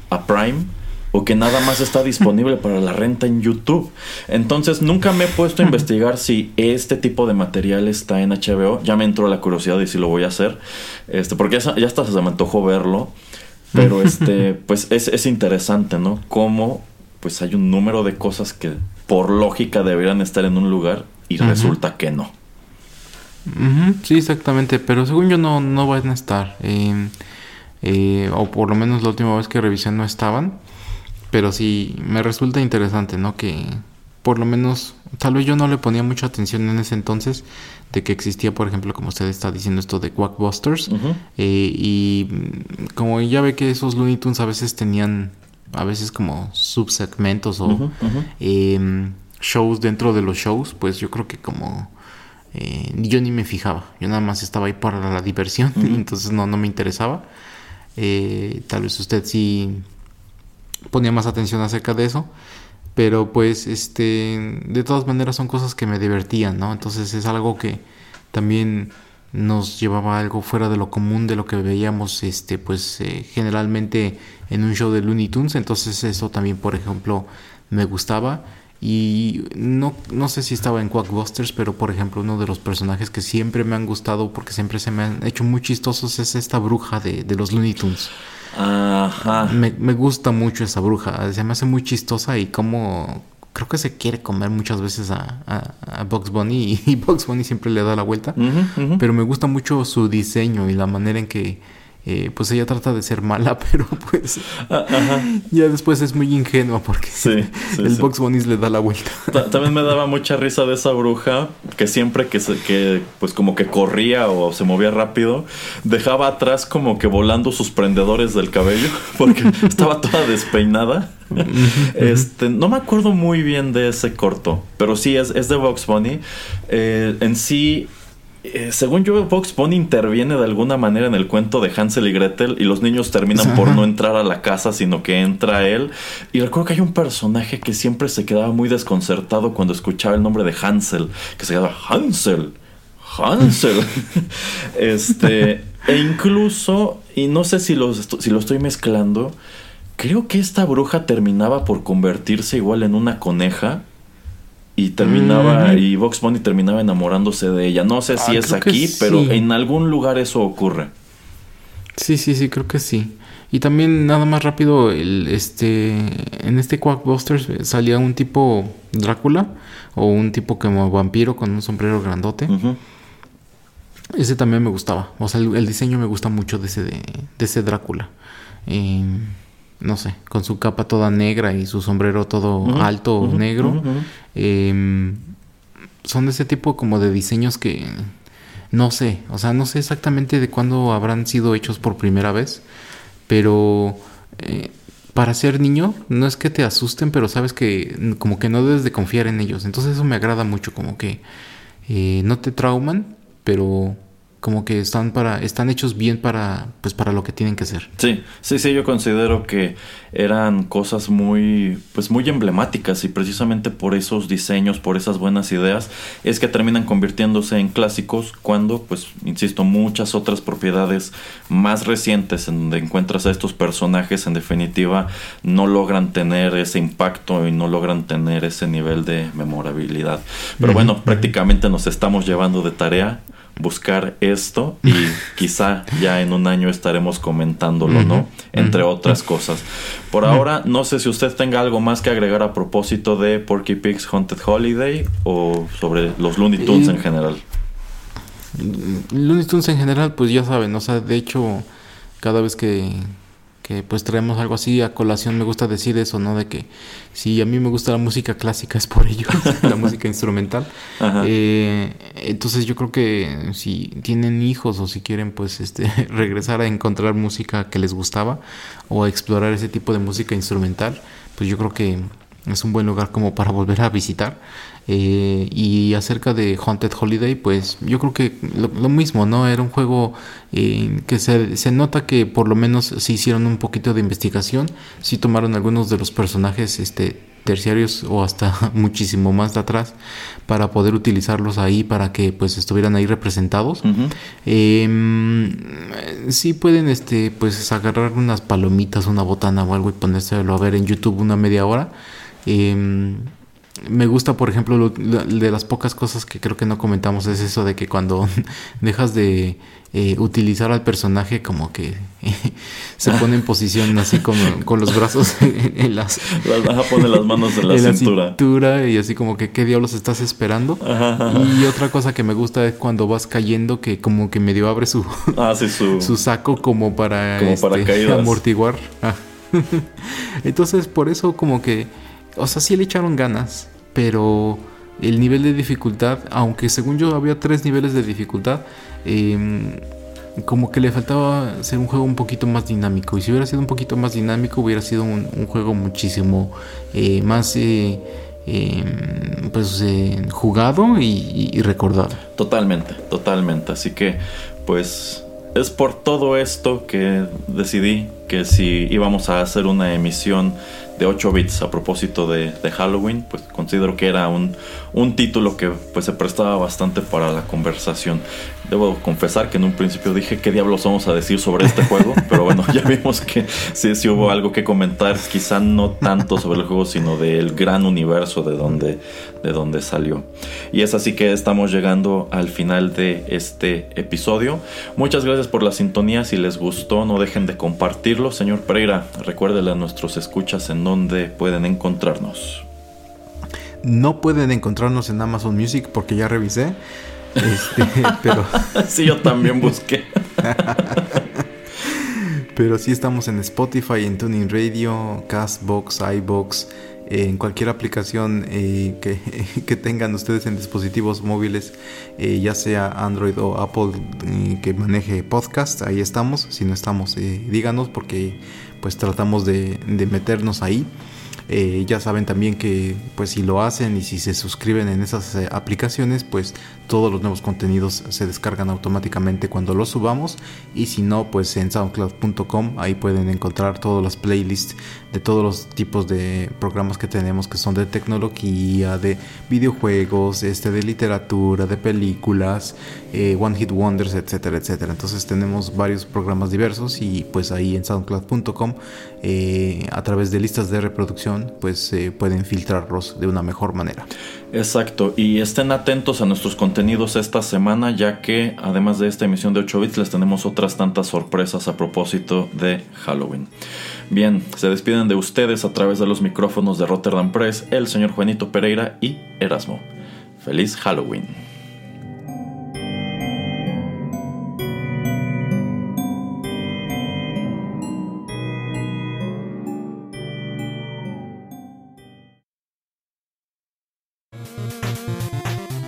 Speaker 1: a Prime o que nada más está disponible para la renta en YouTube. Entonces nunca me he puesto a investigar si este tipo de material está en HBO. Ya me entró la curiosidad y si lo voy a hacer. Este, porque ya, ya hasta se me antojó verlo. Pero este, pues es, es interesante, ¿no? Cómo pues hay un número de cosas que por lógica deberían estar en un lugar y resulta que no.
Speaker 2: sí, exactamente, pero según yo no, no van a estar. Eh, eh, o por lo menos la última vez que revisé no estaban. Pero sí, me resulta interesante, ¿no? Que por lo menos, tal vez yo no le ponía mucha atención en ese entonces de que existía, por ejemplo, como usted está diciendo esto de Quackbusters. Eh, y como ya ve que esos Looney Tunes a veces tenían, a veces como subsegmentos o em, shows dentro de los shows, pues yo creo que como... Eh, yo ni me fijaba, yo nada más estaba ahí para la diversión, entonces no, no me interesaba. Eh, tal vez usted sí ponía más atención acerca de eso. Pero pues, este, de todas maneras son cosas que me divertían, ¿no? Entonces es algo que también nos llevaba algo fuera de lo común de lo que veíamos, este, pues eh, generalmente en un show de Looney Tunes. Entonces eso también, por ejemplo, me gustaba. Y no, no sé si estaba en Quackbusters, pero por ejemplo uno de los personajes que siempre me han gustado porque siempre se me han hecho muy chistosos es esta bruja de, de los Looney Tunes. Ajá. Me, me, gusta mucho esa bruja, se me hace muy chistosa y como creo que se quiere comer muchas veces a, a, Bugs Bunny y, Bugs Bunny siempre le da la vuelta, pero me gusta mucho su diseño y la manera en que eh, pues ella trata de ser mala, pero pues ah, ya después es muy ingenua porque el Box Bunny le da la vuelta.
Speaker 1: También me daba mucha risa de esa bruja que siempre que, se, que pues como que corría o se movía rápido, dejaba atrás como que volando sus prendedores del cabello porque estaba toda despeinada. este, no me acuerdo muy bien de ese corto, pero sí es, es de Box Bunny. Eh, en sí eh, según yo, Fox Bunny interviene de alguna manera en el cuento de Hansel y Gretel y los niños terminan por no entrar a la casa, sino que entra él. Y recuerdo que hay un personaje que siempre se quedaba muy desconcertado cuando escuchaba el nombre de Hansel, que se llama Hansel. Hansel. este, e incluso, y no sé si, si lo estoy mezclando, creo que esta bruja terminaba por convertirse igual en una coneja y terminaba y Vox Bunny terminaba enamorándose de ella. No sé si ah, es aquí, pero en algún lugar eso ocurre.
Speaker 2: Sí, sí, sí, creo que sí. Y también nada más rápido, el, este, en este Quackbusters salía un tipo Drácula o un tipo como vampiro con un sombrero grandote. Ese también me gustaba. O sea, el, diseño me gusta mucho de ese, de, ese Drácula. Eh, no sé, con su capa toda negra y su sombrero todo alto negro. Em, son de ese tipo como de diseños que no sé, o sea, no sé exactamente de cuándo habrán sido hechos por primera vez, pero eh, para ser niño no es que te asusten, pero sabes que como que no debes de confiar en ellos. Entonces eso me agrada mucho, como que eh, no te trauman, pero como que están para están hechos bien para pues para lo que tienen que ser.
Speaker 1: Sí, sí, sí, yo considero que eran cosas muy pues muy emblemáticas y precisamente por esos diseños, por esas buenas ideas es que terminan convirtiéndose en clásicos cuando pues insisto, muchas otras propiedades más recientes en donde encuentras a estos personajes en definitiva no logran tener ese impacto y no logran tener ese nivel de memorabilidad. Pero bueno, prácticamente nos estamos llevando de tarea buscar esto y quizá ya en un año estaremos comentándolo, ¿no? Entre otras cosas. Por ahora, no sé si usted tenga algo más que agregar a propósito de Porky Pig's Haunted Holiday o sobre los Looney Tunes en general.
Speaker 2: Looney Tunes en general, pues ya saben, o sea, de hecho, cada vez que que pues traemos algo así a colación, me gusta decir eso, ¿no? De que si a mí me gusta la música clásica es por ello, la música instrumental. Eh, entonces yo creo que si tienen hijos o si quieren pues este regresar a encontrar música que les gustaba o a explorar ese tipo de música instrumental, pues yo creo que es un buen lugar como para volver a visitar. Eh, y acerca de Haunted Holiday, pues yo creo que lo, mismo, ¿no? Era un juego eh, que se, se, nota que por lo menos se hicieron un poquito de investigación, sí tomaron algunos de los personajes este, terciarios o hasta muchísimo más de atrás para poder utilizarlos ahí para que pues estuvieran ahí representados. Em, sí pueden este pues agarrar unas palomitas, una botana o algo y ponérselo a ver en YouTube una media hora. Eh, me gusta, por ejemplo, de las pocas cosas que creo que no comentamos es eso de que cuando dejas de eh, utilizar al personaje como que se pone en posición así como con los brazos en,
Speaker 1: las... Pone las manos en la, cintura.
Speaker 2: y así como que qué diablos estás esperando. Y otra cosa que me gusta es cuando vas cayendo que como que medio abre su,
Speaker 1: ah, su...
Speaker 2: su, saco como para, este, amortiguar. Ah. Entonces por eso como que o sea, sí le echaron ganas, pero el nivel de dificultad, aunque según yo había tres niveles de dificultad, em, como que le faltaba ser un juego un poquito más dinámico. Y si hubiera sido un poquito más dinámico, hubiera sido un, juego muchísimo eh, más eh, em, pues, eh, jugado y, y recordado.
Speaker 1: Totalmente, totalmente. Así que, pues, es por todo esto que decidí que si íbamos a hacer una emisión de 8 bits a propósito de, Halloween, pues considero que era un, un, título que pues se prestaba bastante para la conversación. Debo confesar que en un principio dije qué diablos vamos a decir sobre este juego, pero bueno, ya vimos que sí, sí hubo algo que comentar, quizá no tanto sobre el juego, sino del gran universo de donde, de donde salió. Y es así que estamos llegando al final de este episodio. Muchas gracias por la sintonía, si les gustó no dejen de compartirlo. Señor Pereira, recuérdele a nuestros escuchas en dónde pueden encontrarnos.
Speaker 2: No pueden encontrarnos en Amazon Music porque ya revisé. Este, pero...
Speaker 1: sí, yo también busqué.
Speaker 2: pero sí estamos en Spotify, en Tuning Radio, Castbox, iBox, en cualquier aplicación eh, que, tengan ustedes en dispositivos móviles, eh, ya sea Android o Apple eh, que maneje podcast, ahí estamos. Si no estamos, díganos porque pues tratamos de meternos ahí. Eh, ya saben también que pues si lo hacen y si se suscriben en esas eh, aplicaciones pues todos los nuevos contenidos se descargan automáticamente cuando los subamos y si no pues en soundcloud.com ahí pueden encontrar todas las playlists de todos los tipos de programas que tenemos que son de tecnología, de videojuegos, este, de literatura, de películas, eh, One Hit Wonders, etcétera, etcétera. Entonces tenemos varios programas diversos y pues ahí en soundcloud.com a través de listas de reproducción pues eh, pueden filtrarlos de una mejor manera.
Speaker 1: Exacto, y estén atentos a nuestros contenidos esta semana, ya que además de esta emisión de 8 bits, les tenemos otras tantas sorpresas a propósito de Halloween. Bien, se despiden de ustedes a través de los micrófonos de Rotterdam Press, el señor Juanito Pereira y Erasmo. Feliz Halloween.